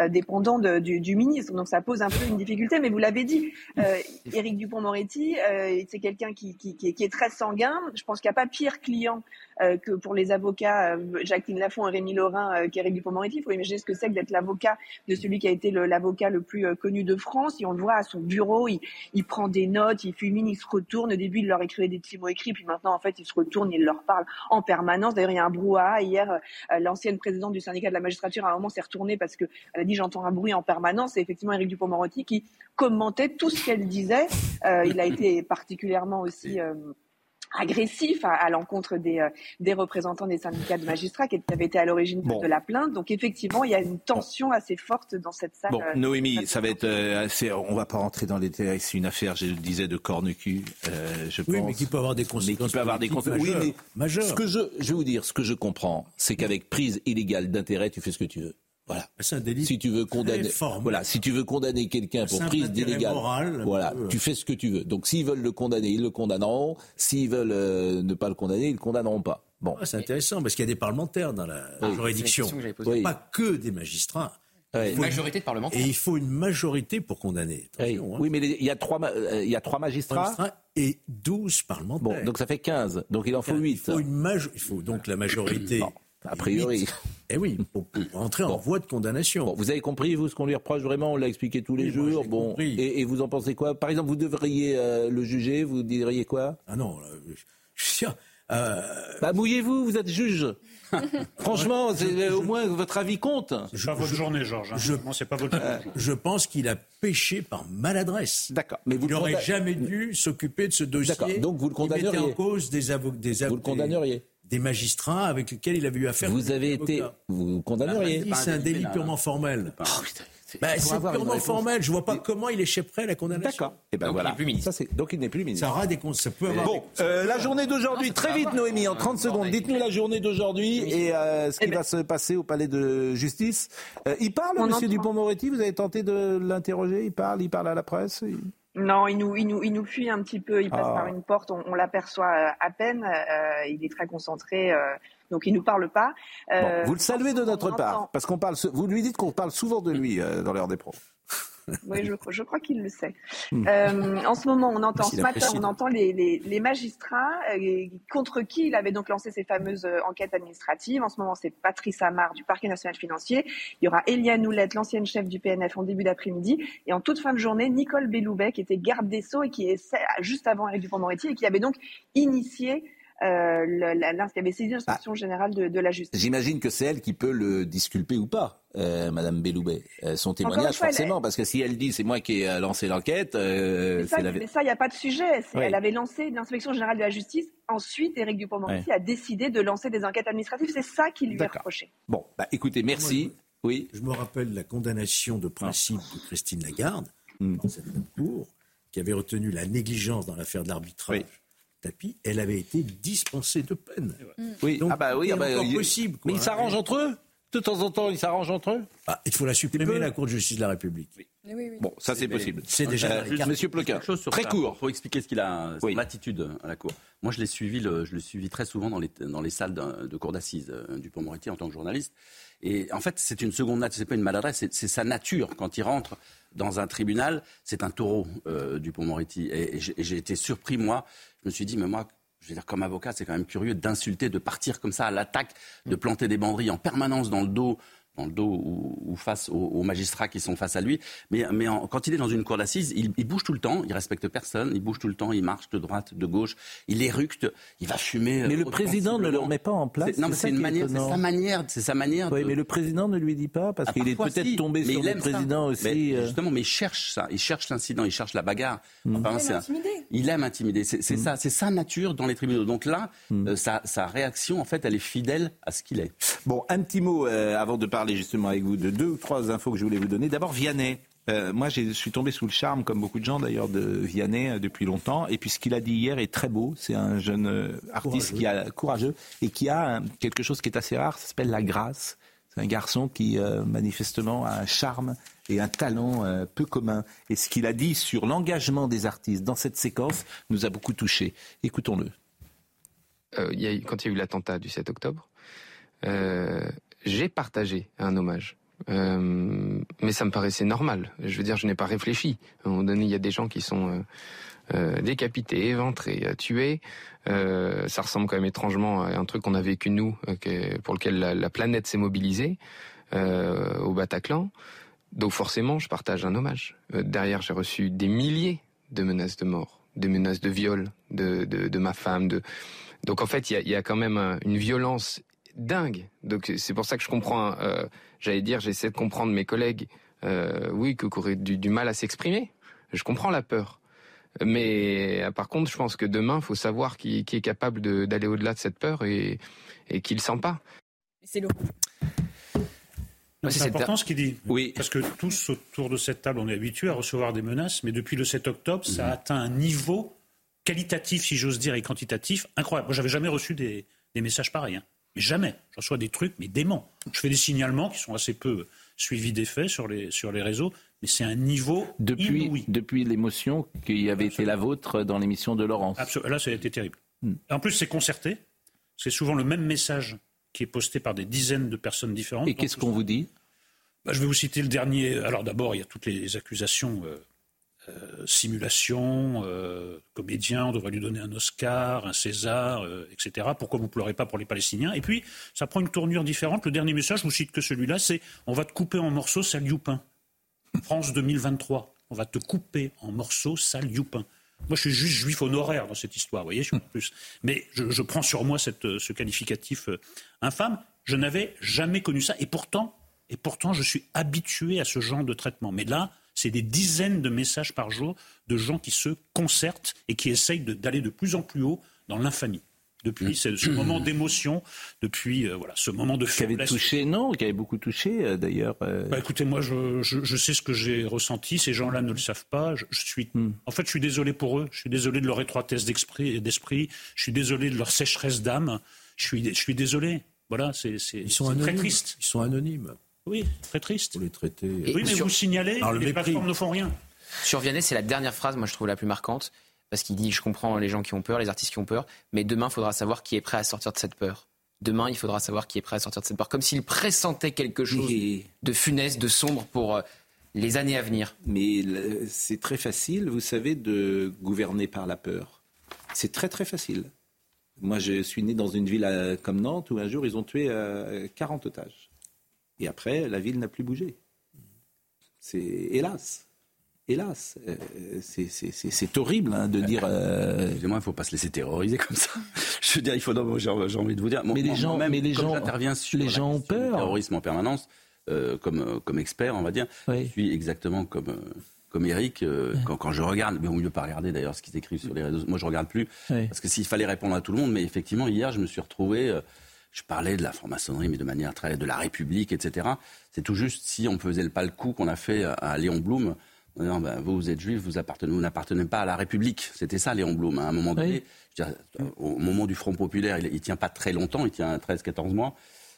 dépendants de, du, du, ministre. Donc ça pose un peu une difficulté. Mais vous l'avez dit Éric Dupont-Moretti c'est quelqu'un qui, qui, qui, est très sanguin. Je pense qu'il n'y a pas pire client que pour les avocats Jacqueline Lafont et Rémi Laurin qu'Éric Dupond-Moretti. Il faut imaginer ce que c'est que d'être l'avocat de celui qui a été l'avocat le, plus connu de France. Et on le voit à son bureau, il, il prend des notes, il fulmine, il se retourne. Au début, il leur écrivait des petits mots écrits, puis maintenant, en fait, il se retourne, il leur parle en permanence. D'ailleurs, il y a un brouhaha. Hier, l'ancienne présidente du syndicat de la magistrature, à un moment, s'est retournée parce qu'elle a dit j'entends un bruit en permanence. Et effectivement, Éric Dupond-Moretti qui commentait tout ce qu'elle disait. il a été particulièrement aussi agressif à, l'encontre des, euh, des représentants des syndicats de magistrats qui avaient été à l'origine de la plainte. Donc effectivement, il y a une tension assez forte dans cette salle. Bon, euh, Noémie, ça va être euh, assez. On va pas rentrer dans les détails. C'est une affaire, je le disais, de corne-cul. je oui, pense. mais qui peut avoir des conséquences. qui peut avoir des conséquences. Oui, mais majeures. Ce que je, je vais vous dire, ce que je comprends, c'est qu'avec prise illégale d'intérêt, tu fais ce que tu veux. Voilà. C'est un délit. Si tu veux condamner, voilà, si tu veux condamner quelqu'un pour prise d'illégal, voilà, tu fais ce que tu veux. Donc s'ils veulent le condamner, ils le condamneront. S'ils veulent euh, ne pas le condamner, ils le condamneront pas. Bon, ah, c'est intéressant parce qu'il y a des parlementaires dans la juridiction, pas que des magistrats. Une majorité de parlementaires. Et il faut une majorité pour condamner. Oui. Hein. oui, mais il y a trois, euh, il y a trois magistrats. et 12 parlementaires. Bon, donc ça fait 15. Donc il en faut 8. Il faut, une il faut donc la majorité. A priori. Eh oui, pour, entrer en voie de condamnation. vous avez compris, vous, ce qu'on lui reproche vraiment, on l'a expliqué tous les jours. Bon, et, vous en pensez quoi? Par exemple, vous devriez euh, le juger, vous diriez quoi? Ah non, je suis sûr. Euh... Bah, mouillez-vous, vous êtes juge. Franchement, au moins votre avis compte. C'est pas votre journée, Georges. Hein. Je, c'est pas votre euh, je pense qu'il a péché par maladresse. D'accord. Mais vous il n'aurait jamais dû s'occuper de ce dossier. Donc vous le condamneriez. en cause des avocats. Des vous le condamneriez des magistrats avec lesquels il avait eu affaire. Vous avez été, vous condamneriez. Ah, c'est un délit purement formel. Oh, bah, c'est purement formel. Je vois pas comment il échapperait à la condamnation. D'accord. Et eh ben donc, voilà. Il plus ministre. Ça, donc il n'est plus ministre. Ça aura des ça peut avoir Bon, euh, la journée d'aujourd'hui, très vite Noémie, en 30 secondes. Dites-nous la journée d'aujourd'hui et euh, ce qui eh ben va se passer au palais de justice. Euh, il parle, Monsieur Dupont-Moretti. Vous avez tenté de l'interroger. Il parle. Il parle à la presse. Non, il nous, il nous, il nous fuit un petit peu. Il passe ah. par une porte, on, l'aperçoit euh, à peine. Euh, il est très concentré, euh, donc il nous parle pas. vous le saluez de notre part, parce qu'on parle. Vous lui dites qu'on parle souvent de lui dans l'heure des pros. Oui, je, je crois qu'il le sait. Hmm. Euh, en ce moment, on entend ce matin, on entend les, les, les magistrats euh, contre qui il avait donc lancé ces fameuses euh, enquêtes administratives. En ce moment, c'est Patrice Amar du Parquet national financier. Il y aura Eliane Noulette, l'ancienne chef du PNF, en début d'après-midi. Et en toute fin de journée, Nicole Belloubet, qui était garde des Sceaux et qui est juste avant Eric Dupond-Moretti et qui avait donc initié euh, qui avait saisi l'inspection ah. générale de, de, la justice. J'imagine que c'est elle qui peut le disculper ou pas, euh, Madame Belloubet. Euh, son témoignage, forcément, parce que si elle dit c'est moi qui ai lancé l'enquête, euh, la... Mais ça, il n'y a pas de sujet. Elle avait lancé l'inspection générale de la justice. Ensuite, Éric Dupond-Moretti a décidé de lancer des enquêtes administratives. C'est ça qui lui est reproché. Bon, bah, écoutez, merci. oui. Je me rappelle la condamnation de principe de Christine Lagarde hmm. dans cette cour, qui avait retenu la négligence dans l'affaire de l'arbitrage tapis, elle avait été dispensée de peine. Oui, Donc, ah bah oui, ah bah, possible. Mais ils s'arrangent entre eux? De temps en temps, ils s'arrangent entre eux? Ah, Il faut la supprimer, la Cour de justice de la République. Oui. Oui, bon, ça c'est possible. C'est déjà. Euh, Monsieur Ploquin, très court. Pour expliquer ce qu'il a, son attitude à la Cour. Moi, je l'ai suivi, le, je l'ai suivi très souvent dans les, dans les salles de, de cour d'assises euh, du Pont-Moretti en tant que journaliste. Et en fait, c'est une seconde nature, c'est pas une maladresse, c'est sa nature. Quand il rentre dans un tribunal, c'est un taureau euh, du Pont-Moretti. Et, et j'ai été surpris, moi. Je me suis dit, mais moi, je veux dire, comme avocat, c'est quand même curieux d'insulter, de partir comme ça à l'attaque, de planter des banderilles en permanence dans le dos dans le dos ou, face aux, magistrats qui sont face à lui. Mais, mais quand il est dans une cour d'assises, il, bouge tout le temps, il respecte personne, il bouge tout le temps, il marche de droite, de gauche, il éructe, il va fumer. Mais le président ne le remet pas en place. Non, mais c'est manière, c'est sa manière, c'est sa manière. Oui, mais le président ne lui dit pas parce ah, qu'il est peut-être tombé sur le président aussi. Mais, euh. Justement, mais il cherche ça, il cherche l'incident, il cherche la bagarre. Hmm. il, aime intimider. il aime intimider. C'est hmm. ça, c'est sa nature dans les tribunaux. Donc là, hmm. euh, sa, réaction, en fait, elle est fidèle à ce qu'il est. Bon, un petit mot euh, avant de parler justement avec vous de deux ou trois infos que je voulais vous donner. D'abord, Vianney. Euh, moi, je suis tombé sous le charme, comme beaucoup de gens d'ailleurs, de Vianney euh, depuis longtemps. Et puis, ce qu'il a dit hier est très beau. C'est un jeune euh, artiste qui a courageux et qui a quelque chose qui est assez rare. Ça s'appelle la grâce. C'est un garçon qui manifestement a un charme et un talent peu commun. Et ce qu'il a dit sur l'engagement des artistes dans cette séquence nous a beaucoup touchés. Écoutons-le. Quand il y a eu l'attentat du 7 octobre, j'ai partagé un hommage euh, mais ça me paraissait normal. Je veux dire, je n'ai pas réfléchi. À un moment donné, il y a des gens qui sont euh, euh, décapités, éventrés, euh, tués. Euh, ça ressemble quand même étrangement à un truc qu'on a vécu nous, pour lequel la, planète s'est mobilisée au Bataclan. Donc forcément, je partage un hommage. derrière, j'ai reçu des milliers de menaces de mort, des menaces de viol de, de, ma femme. De... Donc en fait, il y a, quand même une violence dingue. Donc c'est pour ça que je comprends. J'allais dire, j'essaie de comprendre mes collègues. oui, qui auraient du, du mal à s'exprimer. Je comprends la peur. Mais euh, par contre, je pense que demain, il faut savoir qui, est capable d'aller au-delà de cette peur et, et qui ne le sent pas. C'est C'est important ce qu'il dit. Oui. Parce que tous autour de cette table, on est habitués à recevoir des menaces, mais depuis le 7 octobre, ça a mhm. atteint un niveau qualitatif, si j'ose dire, et quantitatif incroyable. Moi, j'avais jamais reçu des, messages pareils. Hein. Mais jamais. Je reçois des trucs, mais déments. Je fais des signalements qui sont assez peu suivis des faits sur les, sur les réseaux mais c'est un niveau depuis, inouï. Depuis l'émotion qui avait été la vôtre dans l'émission de Laurence. Là, ça a été terrible. Hmm. En plus, c'est concerté. C'est souvent le même message qui est posté par des dizaines de personnes différentes. Et qu'est-ce qu'on vous dit? Bah, Je vais vous citer le dernier. Alors d'abord, il y a toutes les accusations. Euh, simulation, euh, comédien, on devrait lui donner un Oscar, un César, etc. Pourquoi vous pleurez pas pour les Palestiniens? Et puis, ça prend une tournure différente. Le dernier message, je vous cite que celui-là, c'est on va te couper en morceaux, sale youpin. France 2023. On va te couper en morceaux, sale youpin. Moi, je suis juste juif honoraire dans cette histoire, vous voyez, je plus. Mais je, prends sur moi ce qualificatif euh, infâme. Je n'avais jamais connu ça. Et pourtant, et pourtant, je suis habitué à ce genre de traitement. Mais là, c'est des dizaines de messages par jour de gens qui se concertent et qui essayent d'aller de plus en plus haut dans l'infamie depuis mm. ce, moment d'émotion, depuis euh, voilà ce moment de faiblesse. Qui avait touché, non, qui avait beaucoup touché euh, d'ailleurs. Euh. Bah, écoutez, moi je, je, sais ce que j'ai ressenti. Ces gens-là ne le savent pas. Je, suis, mm. en fait, je suis désolé pour eux. Je suis désolé de leur étroitesse d'esprit. d'esprit. Je suis désolé de leur sécheresse d'âme. Je suis, je suis désolé. Voilà, c'est très triste. Ils sont anonymes. Oui, très triste. Pour les traiter. oui, mais vous signalez, les plateformes ne font rien. Sur Vianney, c'est la dernière phrase, moi je trouve la plus marquante parce qu'il dit je comprends les gens qui ont peur, les artistes qui ont peur, mais demain il faudra savoir qui est prêt à sortir de cette peur. Demain, il faudra savoir qui est prêt à sortir de cette peur, comme s'il pressentait quelque chose de funeste, de sombre pour euh, les années à venir. Mais c'est très facile, vous savez, de gouverner par la peur. C'est très très facile. Moi, je suis né dans une ville euh, comme Nantes où un jour ils ont tué 40 euh, otages. Et après, la ville n'a plus bougé. C'est hélas hélas, euh, c'est horrible hein, de dire. Euh... Excusez-moi, il ne faut pas se laisser terroriser comme ça. Je veux dire, il faut. J'ai envie de vous dire. Mais les gens, même, mais les gens, sur les gens ont peur. terrorisme en permanence, euh, comme euh, comme expert, on va dire. Je suis exactement comme. comme Eric, quand, quand, je regarde, mais au mieux pas regarder d'ailleurs ce qu'ils écrivent sur les réseaux. Moi, je regarde plus parce que s'il fallait répondre à tout le monde, mais effectivement, hier, je me suis retrouvé je parlais de la franc-maçonnerie, mais de manière très de la République, etc. C'est tout juste si on faisait pas le coup qu'on a fait à Léon Blum non, ben, vous, vous êtes juif, vous, n'appartenez pas à la République. C'était ça, Léon Blum. À un moment donné, au moment du Front populaire, il ne tient pas très longtemps, il tient 13-14 mois.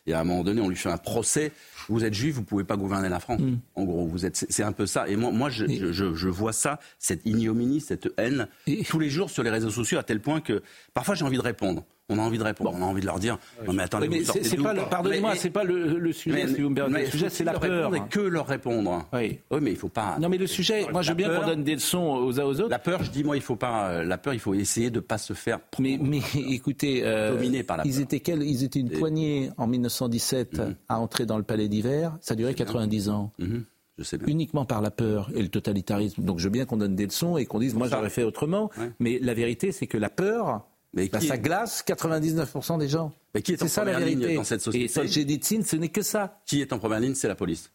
Et à un moment donné, on lui fait un procès. Vous êtes juif, vous ne pouvez pas gouverner la France. Mm. En gros, vous êtes, c'est un peu ça. Et moi, moi je, je, vois ça, cette ignominie, cette haine, tous les jours sur les réseaux sociaux, à tel point que parfois j'ai envie de répondre on a envie de répondre, on a envie de leur dire non mais attendez, mais c'est pas pardonnez-moi, c'est pas le, sujet si vous me permettez. Le sujet c'est la peur. Et que leur répondre. Oui. Oui, mais il faut pas. Non mais le sujet, moi je veux bien qu'on donne des leçons aux uns aux autres. La peur, je dis moi il faut pas euh, la peur, il faut essayer de pas se faire mais mais écoutez euh, par la ils étaient quels ils étaient une poignée en 1917 mhm. à entrer dans le palais d'hiver, ça durait 90 ans. Mhm. Je sais bien. Uniquement par la peur et le totalitarisme. Donc je veux bien qu'on donne des leçons et qu'on dise moi j'aurais fait autrement, mais la vérité c'est que la peur mais bah, ça glace 99% des gens. Mais qui est, en ça, première la ligne dans cette société Et j'ai dit ce n'est que ça. Qui est en première ligne C'est la police.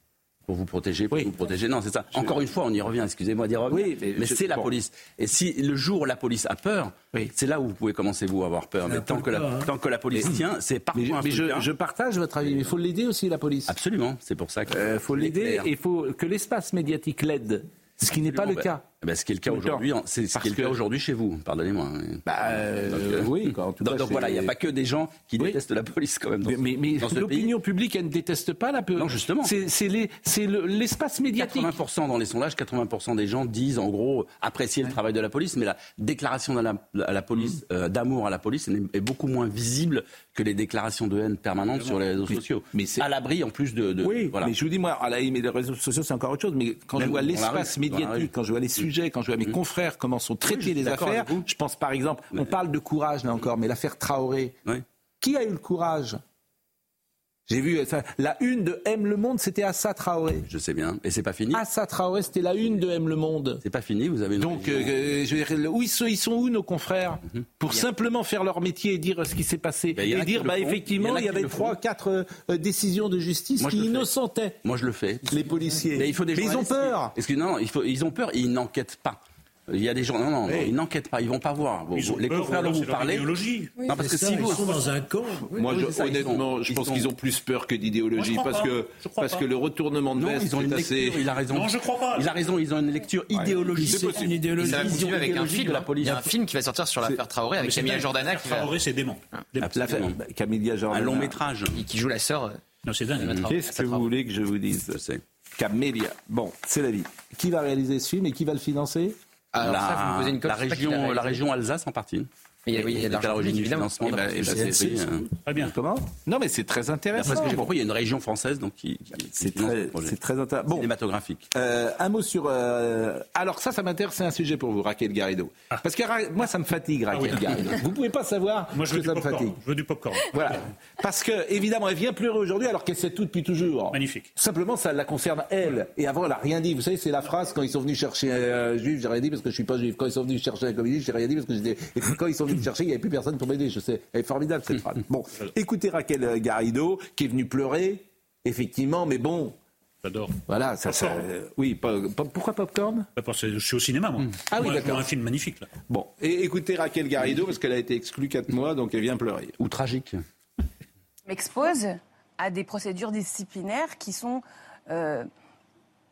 Pour vous protéger, pour vous protéger. Non, c'est ça. Encore une fois, on y revient, excusez-moi d'y revenir. Oui, mais, c'est la police. Et si le jour où la police a peur, c'est là où vous pouvez commencer, vous, à avoir peur. Mais tant que, la, hein. tant que la police tient, c'est parfois mais, mais je, je, partage votre avis. Mais il faut l'aider aussi, la police. Absolument. C'est pour ça qu'il euh, faut l'aider et il faut que l'espace médiatique l'aide. Ce qui n'est pas le cas. Bah, ce qui est le cas aujourd'hui, c'est ce qui est le cas aujourd'hui chez vous, pardonnez-moi. Bah, euh, oui, en tout donc, voilà, il n'y a pas que des gens qui détestent la police quand même. Dans mais, mais l'opinion publique, elle ne déteste pas la police. Non, justement. C'est l'espace médiatique. 80% dans les sondages, 80% des gens disent en gros apprécier le travail de la police, mais la déclaration à la, police, mm. euh, d'amour à la police est beaucoup moins visible que les déclarations de haine permanentes sur les réseaux sociaux. Mais à l'abri en plus de. oui, mais je vous dis moi, à la, mais les réseaux sociaux c'est encore autre chose. Mais quand je vois l'espace médiatique, quand je vois les quand je vois mes confrères comment sont traitées les affaires, je pense par exemple, on parle de courage là encore, mais l'affaire Traoré, qui a eu le courage j'ai vu la une de M Le Monde, c'était Assa Traoré. Je sais bien, et c'est pas fini. Assa Traoré, c'était la une de M Le Monde. C'est pas fini, vous avez. Une Donc, euh, je veux dire, où ils sont, ils sont où nos confrères mhm. pour simplement faire leur métier et dire ce qui s'est passé ben, et dire, bah effectivement, il y, avait trois, quatre euh, décisions de justice qui innocentaient. Moi, je le fais. Les policiers. Mais, il faut des Mais ils ont peur. Parce que non, il faut, ils ont peur et ils n'enquêtent pas. Il y a des gens, non, non, ils n'enquêtent pas, ils vont pas voir. les confrères dont vous parlez. non, parce que si vous sont dans un camp. Moi, honnêtement, je pense qu'ils ont plus peur que d'idéologie, parce que parce que le retournement de veste, ils ont une assez... Il a raison. Non, je crois pas. Il a raison. Ils ont une lecture idéologique. C'est une idéologie. Ça va continuer avec un film. Il y a un film qui va sortir sur l'affaire Traoré avec Camilla Jordana. Traoré, c'est dément. Camilla Jordana. Un long métrage. Qui joue la sœur. Non, c'est dingue. Qu'est-ce que vous voulez que je vous dise Je. Camélia. Bon, c'est la vie. Qui va réaliser ce film et qui va le financer la, région, la région Alsace en partie. Mais il y a, il y a de financement. Et Très bien. Comment Non, mais c'est très intéressant. Parce que j'ai compris, il y a une région française donc qui. c'est très, c'est très intéressant. Bon, cinématographique. Euh, un mot sur. Euh, alors ça, ça m'intéresse. C'est un sujet pour vous, Raquel Garrido. Ah. Parce que moi, ça me fatigue, Raquel ah Garrido. Vous pouvez pas savoir moi, je que ça me fatigue. Je veux du popcorn. Voilà. Parce que évidemment, elle vient pleurer aujourd'hui alors qu'elle sait tout depuis toujours. Magnifique. Simplement, ça la concerne elle. Et avant, elle a rien dit. Vous savez, c'est la phrase quand ils sont venus chercher un juif, j'ai rien dit parce que je suis pas juif. Quand ils sont venus chercher un communiste, j'ai rien dit parce que j'étais. Et puis quand ils sont venus chercher, il n'y avait plus personne pour m'aider, je sais. Elle est formidable cette phrase. Bon, écoutez Raquel Garrido, qui est venue pleurer, effectivement, mais bon. J'adore. Voilà, ça, ça oui, pourquoi Popcorn? Bah, Parce que je suis au cinéma, moi. Ah oui, d'accord. un film magnifique, là. Bon, et écoutez Raquel Garrido, parce qu'elle a été exclue 4 mois, donc elle vient pleurer. Ou tragique. M'expose à des procédures disciplinaires qui sont euh,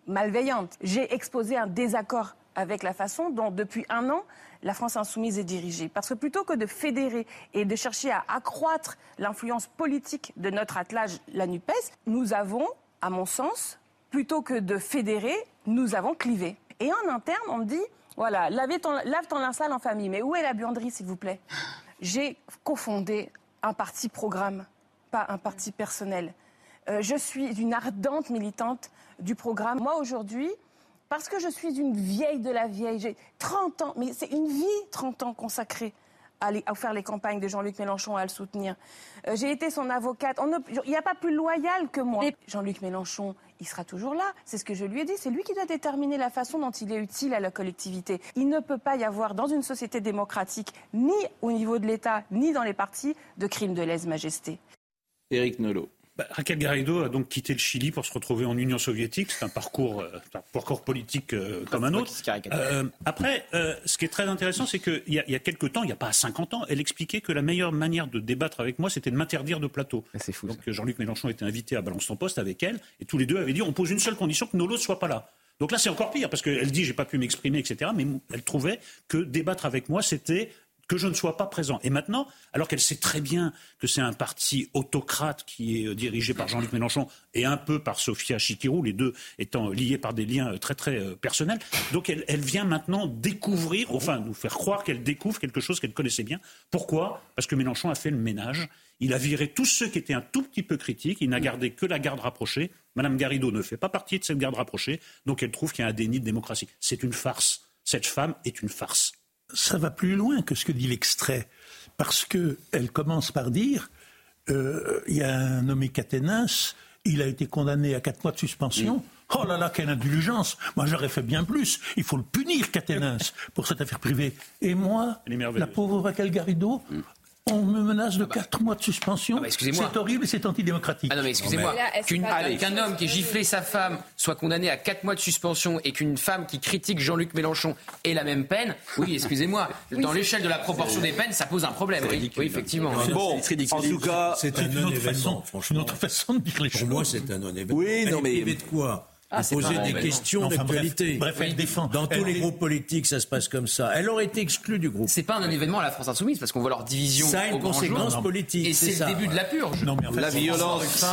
malveillantes. J'ai exposé un désaccord avec la façon dont, depuis un an, la France insoumise est dirigée. Parce que plutôt que de fédérer et de chercher à accroître l'influence politique de notre attelage, la NUPES, nous avons, à mon sens, plutôt que de fédérer, nous avons clivé. Et en interne, on me dit, voilà, lave ton, lave ton linceul en famille. Mais où est la buanderie, s'il vous plaît? J'ai cofondé un parti programme, pas un parti personnel. Euh, je suis une ardente militante du programme. Moi, aujourd'hui, parce que je suis une vieille de la vieille. J'ai 30 ans, mais c'est une vie, 30 ans consacrée à, faire les campagnes de Jean-Luc Mélenchon, à le soutenir. Euh, j'ai été son avocate. Il n'y a pas plus loyal que moi. Jean-Luc Mélenchon, il sera toujours là. C'est ce que je lui ai dit. C'est lui qui doit déterminer la façon dont il est utile à la collectivité. Il ne peut pas y avoir dans une société démocratique, ni au niveau de l'État, ni dans les partis, de crimes de lèse-majesté. Éric Nolot. Bah, Raquel Garrido a donc quitté le Chili pour se retrouver en Union soviétique. C'est un parcours, euh, un parcours politique euh, comme un autre. Euh, après, ce qui est très intéressant, c'est qu'il y, a, y a quelques temps, il n'y a pas 50 ans, elle expliquait que la meilleure manière de débattre avec moi, c'était de m'interdire de plateau. Ah, fou, donc Jean-Luc Mélenchon était invité à Balance ton poste avec elle, et tous les deux avaient dit on pose une seule condition que Nolo ne soit pas là. Donc là, c'est encore pire, parce qu'elle dit j'ai pas pu m'exprimer, etc. Mais elle trouvait que débattre avec moi, c'était que je ne sois pas présent. Et maintenant, alors qu'elle sait très bien que c'est un parti autocrate qui est euh, dirigé par Jean-Luc Mélenchon et un peu par Sofia Chikirou, les deux étant liés par des liens euh, très très euh, personnels, donc elle, elle vient maintenant découvrir, enfin nous faire croire qu'elle découvre quelque chose qu'elle connaissait bien. Pourquoi? Parce que Mélenchon a fait le ménage. Il a viré tous ceux qui étaient un tout petit peu critiques. Il n'a gardé que la garde rapprochée. Madame Garrido ne fait pas partie de cette garde rapprochée. Donc elle trouve qu'il y a un déni de démocratie. C'est une farce. Cette femme est une farce ça va plus loin que ce que dit l'extrait, parce qu'elle commence par dire euh, il y a un nommé Caténins, il a été condamné à quatre mois de suspension. Mm. Oh là là, quelle indulgence Moi, j'aurais fait bien plus. Il faut le punir, Caténins, pour cette affaire privée. Et moi, la pauvre Raquel Garrido, mm. On me menace de 4 ah bah. mois de suspension. Ah bah, c'est horrible et c'est antidémocratique. Ah non, mais excusez-moi. Qu'un homme qui ait giflé sa femme soit condamné à 4 mois de suspension et qu'une femme qui critique Jean-Luc Mélenchon ait la même peine, oui, excusez-moi. Dans l'échelle de la proportion des peines, ça pose un problème. Oui, effectivement. Bon, en tout cas, c'est un non-événement. Une autre façon de dire les choses. Pour moi, c'est un non-événement. Oui, non, mais. de quoi? Ah, poser des questions d'actualité. Bref, elle défend. Dans tous les groupes politiques, ça se passe comme ça. Elle aurait été exclue du groupe. C'est pas un événement à la France Insoumise parce qu'on voit leur division. Ça a une conséquence politique. Et c'est le début de la purge. Non, mais la violence.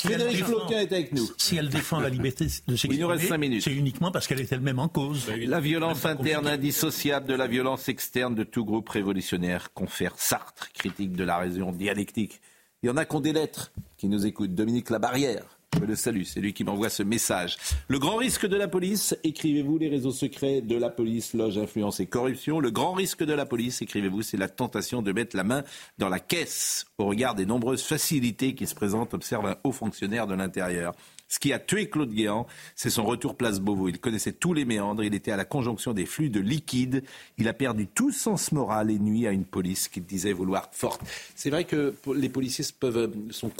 Frédéric Floquin est avec nous. Si elle défend la liberté de s'exprimer, c'est uniquement parce qu'elle est elle-même en cause. La violence interne indissociable de la violence externe de tout groupe révolutionnaire confère Sartre, critique de la raison dialectique. Il y en a qui ont des lettres qui nous écoutent. Dominique Labarrière Je le salue, c'est lui qui m'envoie ce message. Le grand risque de la police, écrivez-vous les réseaux secrets de la police, loge, influence et corruption. Le grand risque de la police, écrivez-vous, c'est la tentation de mettre la main dans la caisse au regard des nombreuses facilités qui se présentent, observe un haut fonctionnaire de l'intérieur. Ce qui a tué Claude Guéant, c'est son retour place Beauvau. Il connaissait tous les méandres, il était à la conjonction des flux de liquide. Il a perdu tout sens moral et nuit à une police qu'il disait vouloir forte. C'est vrai que les policiers peuvent, euh, sont,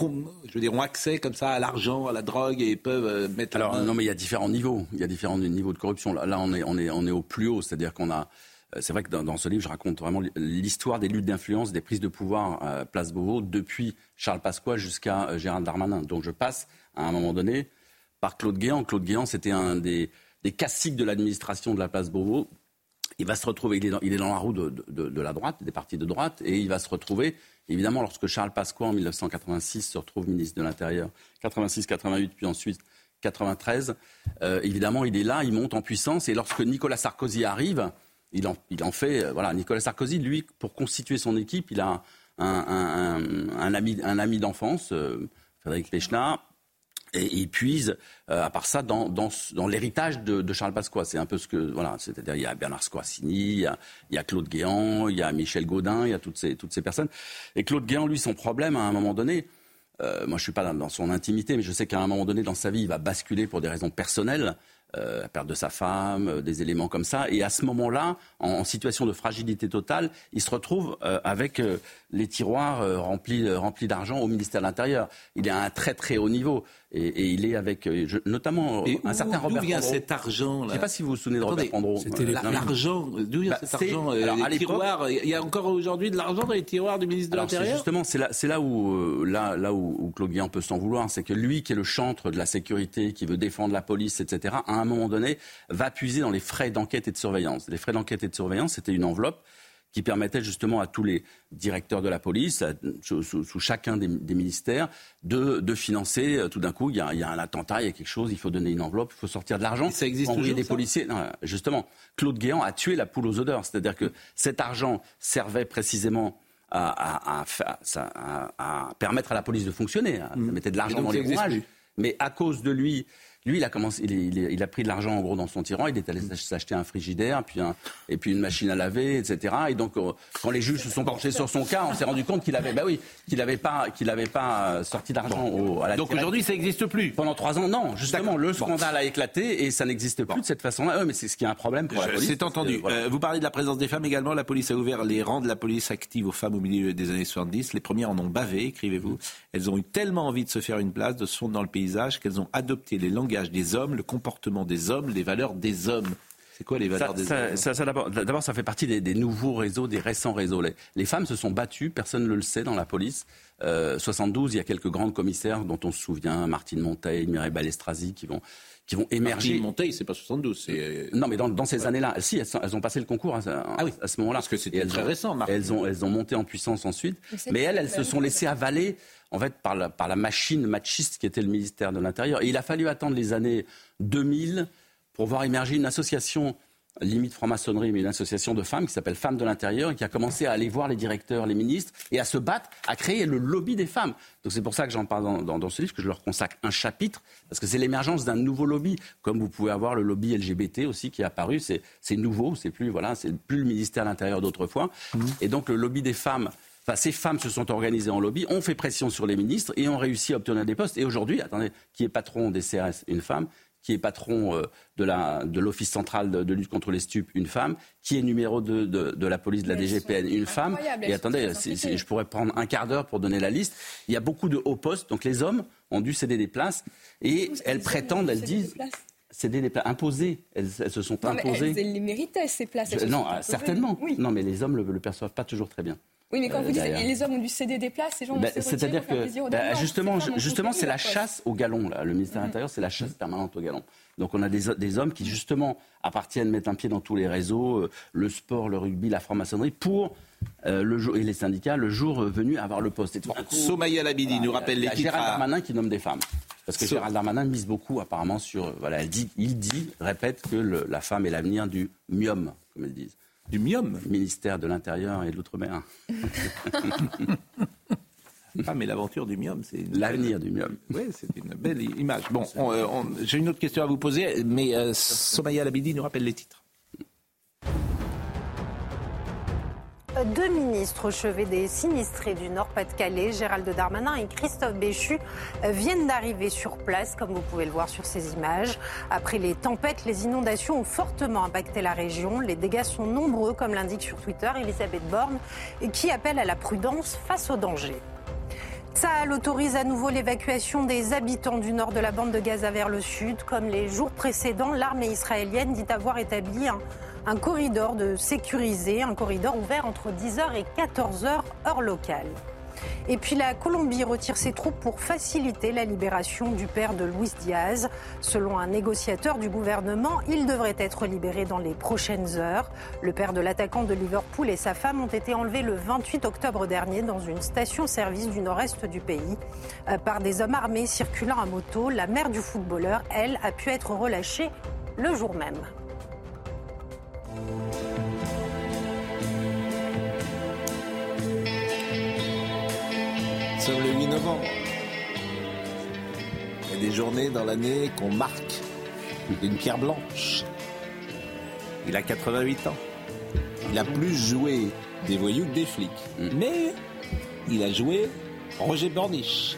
je veux dire, ont accès comme ça à l'argent, à la drogue et peuvent euh, mettre. Alors non, mais il y a différents niveaux. Il y a différents niveaux de corruption. Là, on est, on est, on est au plus haut, c'est-à-dire qu'on a. Euh, c'est vrai que dans, ce livre, je raconte vraiment l'histoire des luttes d'influence, des prises de pouvoir à Place Beauvau, depuis Charles Pasqua jusqu'à Gérard Darmanin. Donc je passe à un moment donné par Claude Guéant. Claude Guéant, c'était un des, des classiques de l'administration de la place Beauvau. Il va se retrouver, il est dans, la roue de, la droite, des partis de droite, et il va se retrouver, évidemment, lorsque Charles Pasqua, en 1986, se retrouve ministre de l'Intérieur, 86-88, puis ensuite 93, euh, évidemment, il est là, il monte en puissance, et lorsque Nicolas Sarkozy arrive, il en, fait, euh, voilà, Nicolas Sarkozy, lui, pour constituer son équipe, il a un, ami, d'enfance, euh, Frédéric Pechnard, et il puise, euh, à part ça, dans, dans, dans l'héritage de, de, Charles Pasqua. C'est un peu ce que, voilà, c'est-à-dire il y a Bernard Squassini, il y a, il y a Claude Guéant, il y a Michel Gaudin, il y a toutes ces, toutes ces personnes. Et Claude Guéant, lui, son problème, à un moment donné, euh, moi je suis pas dans, son intimité, mais je sais qu'à un moment donné dans sa vie, il va basculer pour des raisons personnelles. Euh, la perte de sa femme, euh, des éléments comme ça. Et à ce moment-là, en, situation de fragilité totale, il se retrouve euh, avec les tiroirs remplis, remplis d'argent au ministère de l'Intérieur. Il est à un très très haut niveau. Et, il est avec notamment un certain Robert D'où vient cet argent là Je ne sais pas si vous vous souvenez de Robert Pandro. L'argent, d'où vient bah, cet argent les tiroirs, Il y a encore aujourd'hui de l'argent dans les tiroirs du ministre de l'Intérieur Justement, c'est là, là, où, là, là où, Claude Guéant peut s'en vouloir. C'est que lui, qui est le chantre de la sécurité, qui veut défendre la police, etc., à un moment donné, va puiser dans les frais d'enquête et de surveillance. Les frais d'enquête et de surveillance, c'était une enveloppe qui permettait justement à tous les directeurs de la police, sous, chacun des, ministères, de, financer. Euh, tout d'un coup, il y, a, un attentat, il y a quelque chose, il faut donner une enveloppe, il faut sortir de l'argent. Ça existe toujours, des policiers. justement, Claude Guéant a tué la poule aux odeurs. C'est-à-dire que cet argent servait précisément à, permettre à la police de fonctionner. Ça mmh. mettait de l'argent dans les rouages. Mais à cause de lui, lui, il a, commencé, il, a pris de l'argent en gros dans son tiroir, il est allé s'acheter un frigidaire, puis et puis une machine à laver, etc. Et donc, euh, quand les juges se sont penchés sur son cas, on s'est rendu compte qu'il avait, bah oui, qu'il n'avait pas, qu'il pas euh, sorti d'argent à la Donc aujourd'hui, ça n'existe plus. Pendant trois ans, non. Justement, le scandale a éclaté et ça n'existe plus de cette façon-là. mais c'est ce qui est un problème pour la police. C'est entendu. Euh, vous parlez de la présence des femmes également. La police a ouvert les rangs de la police active aux femmes au milieu des années 70. Les premières en ont bavé, écrivez-vous. Elles ont eu tellement envie de se faire une place, de se fondre dans le paysage, qu'elles ont adopté les des hommes, le comportement des hommes, les valeurs des hommes. C'est quoi les valeurs des hommes D'abord, ça fait partie des, nouveaux réseaux, des récents réseaux. Les, femmes se sont battues, personne ne le sait dans la police. Euh, 72, il y a quelques grandes commissaires dont on se souvient, Martine Monteil, Mireille Balestrazi, qui vont, qui vont émerger. Martine Monteil, c'est pas 72, c'est... Non, mais dans, ces années-là, si, elles, ont passé le concours à, ah à ce moment-là. Parce que c'était très récent, Martine. Elles ont, elles ont monté en puissance ensuite. Mais, elles, elles se sont laissées avaler en fait, par la, par la machine machiste qui était le ministère de l'Intérieur. Et il a fallu attendre les années 2000 pour voir émerger une association limite franc-maçonnerie, mais une association de femmes qui s'appelle Femmes de l'Intérieur, et qui a commencé à aller voir les directeurs, les ministres, et à se battre, à créer le lobby des femmes. Donc c'est pour ça que j'en parle dans, dans, ce livre, que je leur consacre un chapitre, parce que c'est l'émergence d'un nouveau lobby, comme vous pouvez avoir le lobby LGBT aussi qui est apparu, c'est nouveau, c'est plus, voilà, c'est plus le ministère de l'Intérieur d'autrefois. Mmh. Et donc le lobby des femmes ces femmes se sont organisées en lobby, ont fait pression sur les ministres et ont réussi à obtenir des postes. Et aujourd'hui, attendez, qui est patron des CRS Une femme. Qui est patron euh, de l'Office central de, lutte contre les stupes Une femme. Qui est numéro 2 de, la police de la DGPN Une femme. Et attendez, je pourrais prendre un quart d'heure pour donner la liste. Il y a beaucoup de hauts postes. Donc les hommes ont dû céder des places. Et elles prétendent, elles disent céder des places, imposées. Elles, se sont imposées. elles, les méritaient, ces places. non, certainement. Non, mais les hommes ne le, perçoivent pas toujours très bien. Oui, mais quand vous dites que les hommes ont dû céder des places, ces gens bah, C'est-à-dire que bah, justement, justement, c'est la chasse au galon. Là. Le ministère de l'Intérieur, c'est la chasse permanente au galon. Donc on a des, des, hommes qui justement appartiennent, mettent un pied dans tous les réseaux, euh, le sport, le rugby, la franc-maçonnerie, pour euh, le jour, et les syndicats le jour venu avoir le poste. Somaya Labidi nous rappelle les titres. Gérald Darmanin qui nomme des femmes. Parce que Gérald Darmanin mise beaucoup apparemment sur. Voilà, elle dit, il dit, répète que la femme est l'avenir du mium, comme elles disent du MIOM Ministère de l'Intérieur et de l'Outre-mer. Ah, mais l'aventure du Mium, c'est l'avenir du Mium. Oui, c'est une belle image. Bon, euh, j'ai une autre question à vous poser, mais euh, Somaya Labidi nous rappelle les titres. Deux ministres au chevet des sinistrés du Nord-Pas-de-Calais, Gérald Darmanin et Christophe Béchu, viennent d'arriver sur place, comme vous pouvez le voir sur ces images. Après les tempêtes, les inondations ont fortement impacté la région. Les dégâts sont nombreux, comme l'indique sur Twitter Elisabeth Borne, qui appelle à la prudence face au danger. Tsahal autorise à nouveau l'évacuation des habitants du nord de la bande de Gaza vers le sud. Comme les jours précédents, l'armée israélienne dit avoir établi un un corridor de sécurisé, un corridor ouvert entre 10h et 14h heure locale. Et puis la Colombie retire ses troupes pour faciliter la libération du père de Luis Diaz. Selon un négociateur du gouvernement, il devrait être libéré dans les prochaines heures. Le père de l'attaquant de Liverpool et sa femme ont été enlevés le 28 octobre dernier dans une station-service du nord-est du pays euh, par des hommes armés circulant à moto. La mère du footballeur, elle, a pu être relâchée le jour même. Nous sommes le 8 novembre. Il y a des journées dans l'année qu'on marque d'une pierre blanche. Il a 88 ans. Il a plus joué des voyous que des flics. Mais il a joué Roger Borniche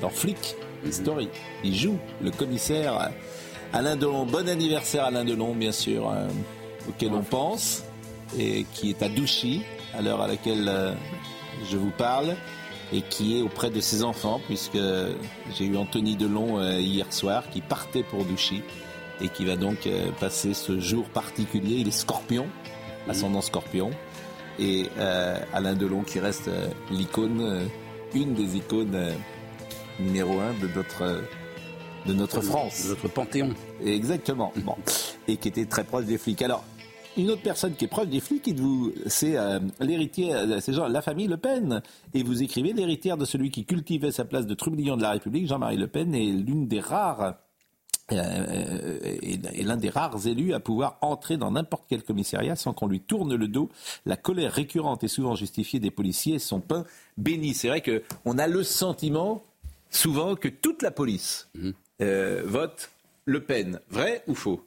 dans Flic Story. Il joue le commissaire Alain Delon. Bon anniversaire Alain Delon, bien sûr. Auquel on pense et qui est à Douchy à l'heure à laquelle euh, je vous parle et qui est auprès de ses enfants puisque j'ai eu Anthony Delon euh, hier soir qui partait pour Douchy et qui va donc euh, passer ce jour particulier. Il est scorpion, ascendant scorpion et Alain Delon qui reste l'icône, une des icônes numéro un de notre de notre France. De notre panthéon. Exactement. Bon. Et qui était très proche des flics. Alors, une autre personne qui est proche des flics, c'est euh, l'héritier, euh, c'est la famille Le Pen. Et vous écrivez l'héritière de celui qui cultivait sa place de trublion de la République, Jean-Marie Le Pen, est l'une des rares euh, est l'un des rares élus à pouvoir entrer dans n'importe quel commissariat sans qu'on lui tourne le dos. La colère récurrente et souvent justifiée des policiers son pain béni. C'est vrai qu'on a le sentiment souvent que toute la police mmh. vote Le Pen. Vrai ou faux?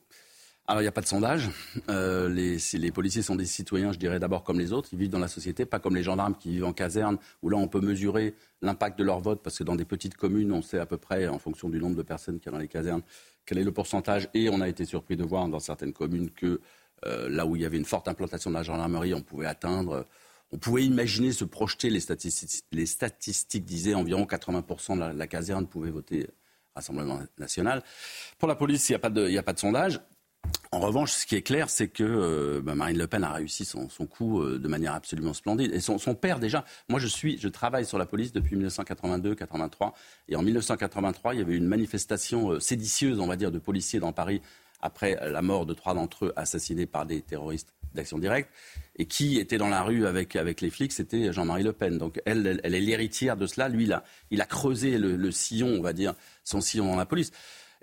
Alors, il n'y a pas de sondage. Euh, les, policiers sont des citoyens, je dirais d'abord comme les autres. Ils vivent dans la société, pas comme les gendarmes qui vivent en caserne, où là, on peut mesurer l'impact de leur vote, parce que dans des petites communes, on sait à peu près, en fonction du nombre de personnes qu'il y a dans les casernes, quel est le pourcentage. Et on a été surpris de voir dans certaines communes que euh, là où il y avait une forte implantation de la gendarmerie, on pouvait atteindre... On pouvait imaginer se projeter, les statistiques, les statistiques disaient environ 80% de la, caserne pouvait voter Rassemblement national. Pour la police, il n'y a, pas de sondage. En revanche, ce qui est clair, c'est que euh, bah, Marine Le Pen a réussi son, coup euh, de manière absolument splendide. Et son, père, déjà, moi je suis, je travaille sur la police depuis 1982-83. Et en 1983, il y avait une manifestation euh, séditieuse, on va dire, de policiers dans Paris après la mort de trois d'entre eux assassinés par des terroristes d'action directe. Et qui était dans la rue avec, avec les flics, c'était Jean-Marie Le Pen. Donc elle, elle, est l'héritière de cela. Lui, là, il a creusé le sillon, on va dire, son sillon dans la police.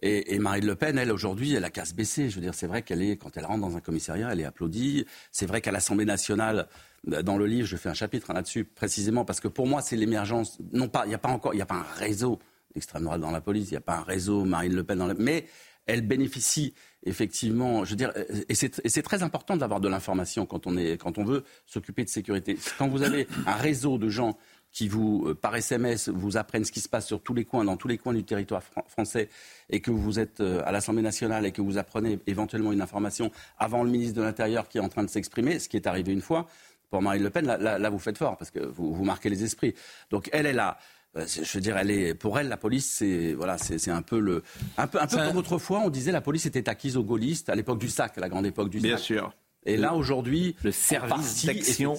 Et, Marine Le Pen, elle, aujourd'hui, elle a qu'à se baisser. Je veux dire, c'est vrai qu'elle est, quand elle rentre dans un commissariat, elle est applaudie. C'est vrai qu'à l'Assemblée nationale, dans le livre, je fais un chapitre là-dessus, précisément, parce que pour moi, c'est l'émergence. Non pas, il n'y a pas encore, il n'y a pas un réseau d'extrême droite dans la police, il n'y a pas un réseau Marine Le Pen dans la. Mais elle bénéficie effectivement, je veux dire, et c'est très important d'avoir de l'information quand on quand on veut s'occuper de sécurité. Quand vous avez un réseau de gens qui vous, euh, par SMS, vous apprennent ce qui se passe sur tous les coins, dans tous les coins du territoire français, et que vous êtes euh, à l'Assemblée nationale et que vous apprenez éventuellement une information avant le ministre de l'Intérieur qui est en train de s'exprimer, ce qui est arrivé une fois, pour Marine Le Pen, là, vous faites fort, parce que vous, vous, marquez les esprits. Donc elle est là. Euh, je veux dire, elle est, pour elle, la police, c'est voilà, c'est un peu le, un peu, un peu comme autrefois, on disait la police était acquise aux gaullistes à l'époque du sac, à la grande époque du sac. Bien sûr. Et là, aujourd'hui, le service d'action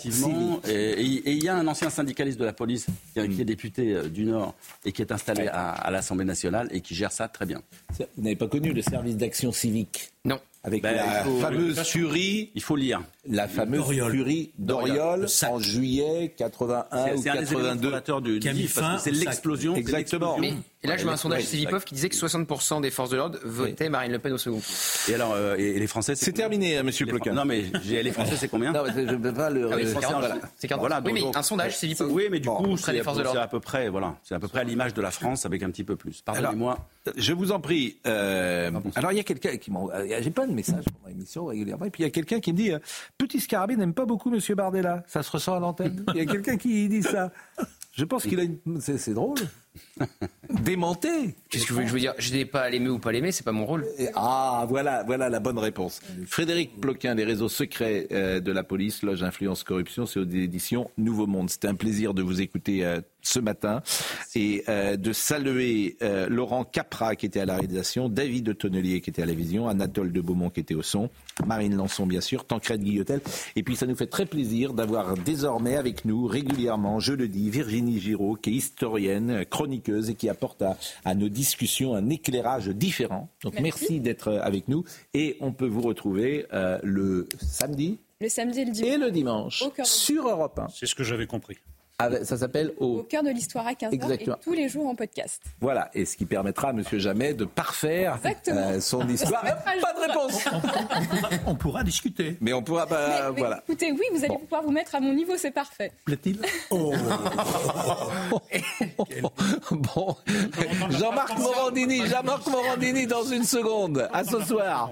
Et il y a un ancien syndicaliste de la police qui est, député euh, du Nord et qui est installé à, l'Assemblée nationale et qui gère ça très bien. Vous n'avez pas connu le service d'action civique? Non. avec Ben, la faut- fameuse furie. Il faut lire. La fameuse Doriol. furie Doriol, en juillet 81 C'est- ou c'est un des éléments 82. fondateurs du- du Qui a mis livre, parce fin que c'est l'explosion, Exactement. Mais et là, je mets un sondage Civipov qui disait que 60% des forces de l'ordre votaient Marine Le Pen au second tour. Et alors, euh, et, les Français C'est terminé, hein, monsieur Ploquin. Non, mais les Français, c'est combien Non, mais je ne peux pas le. Ah oui, Les c'est Français, 40, voilà. c'est 40. Voilà, Oui, mais donc- un sondage, Civipov. Oui, mais du coup, auprès des c'est forces de c'est l'ordre. à peu près, voilà, c'est à peu près à l'image de la France avec un petit peu plus. Pardonnez-moi. Je vous en prie. euh, alors il y a quelqu'un qui m'envoie. euh, J'ai plein de messages pendant l'émission régulièrement. Et puis il y a quelqu'un qui me dit euh, Petit Scarabée n'aime pas beaucoup Monsieur Bardella. Ça se ressent à l'antenne. Il y a quelqu'un qui dit ça. Je pense qu'il a une. C'est c'est drôle. Démenté. Qu'est-ce que vous voulez que je vous dire Je n'ai pas à l'aimer ou pas l'aimer, c'est pas mon rôle. Et- Ah, voilà, voilà la bonne réponse. Frédéric Ploquin, les réseaux secrets euh, de la police, loge influence corruption, c'est aux éditions Nouveau Monde. C'était un plaisir de vous écouter euh, ce matin et euh, de saluer euh, Laurent Capra qui était à la réalisation, David de Tonnelier qui était à la vision, Anatole de Beaumont qui était au son, Marine Lançon bien sûr, Tancred Guillotel. Et puis ça nous fait très plaisir d'avoir désormais avec nous régulièrement, je le dis, Virginie Giraud qui est historienne, chroniqueuse et qui apporte à, à nos discussions un éclairage différent. Donc merci, d'être avec nous et on peut vous retrouver euh, le samedi Le samedi et le dimanche. et le dimanche sur Europe 1. C'est ce que j'avais compris. Avec- ça s'appelle Au au cœur de l'histoire à 15h et Exactement. tous les jours en podcast. Voilà, et ce qui permettra à Monsieur Jamais de parfaire euh, son histoire. Pas de réponse. On pourra discuter. Mais on pourra pas. Mais- mais voilà. Écoutez, oui, vous allez pouvoir vous mettre à mon niveau, c'est parfait. Plaît-il Oh. bon, Jean-Marc Morandini, Jean-Marc Morandini dans une seconde. À ce soir.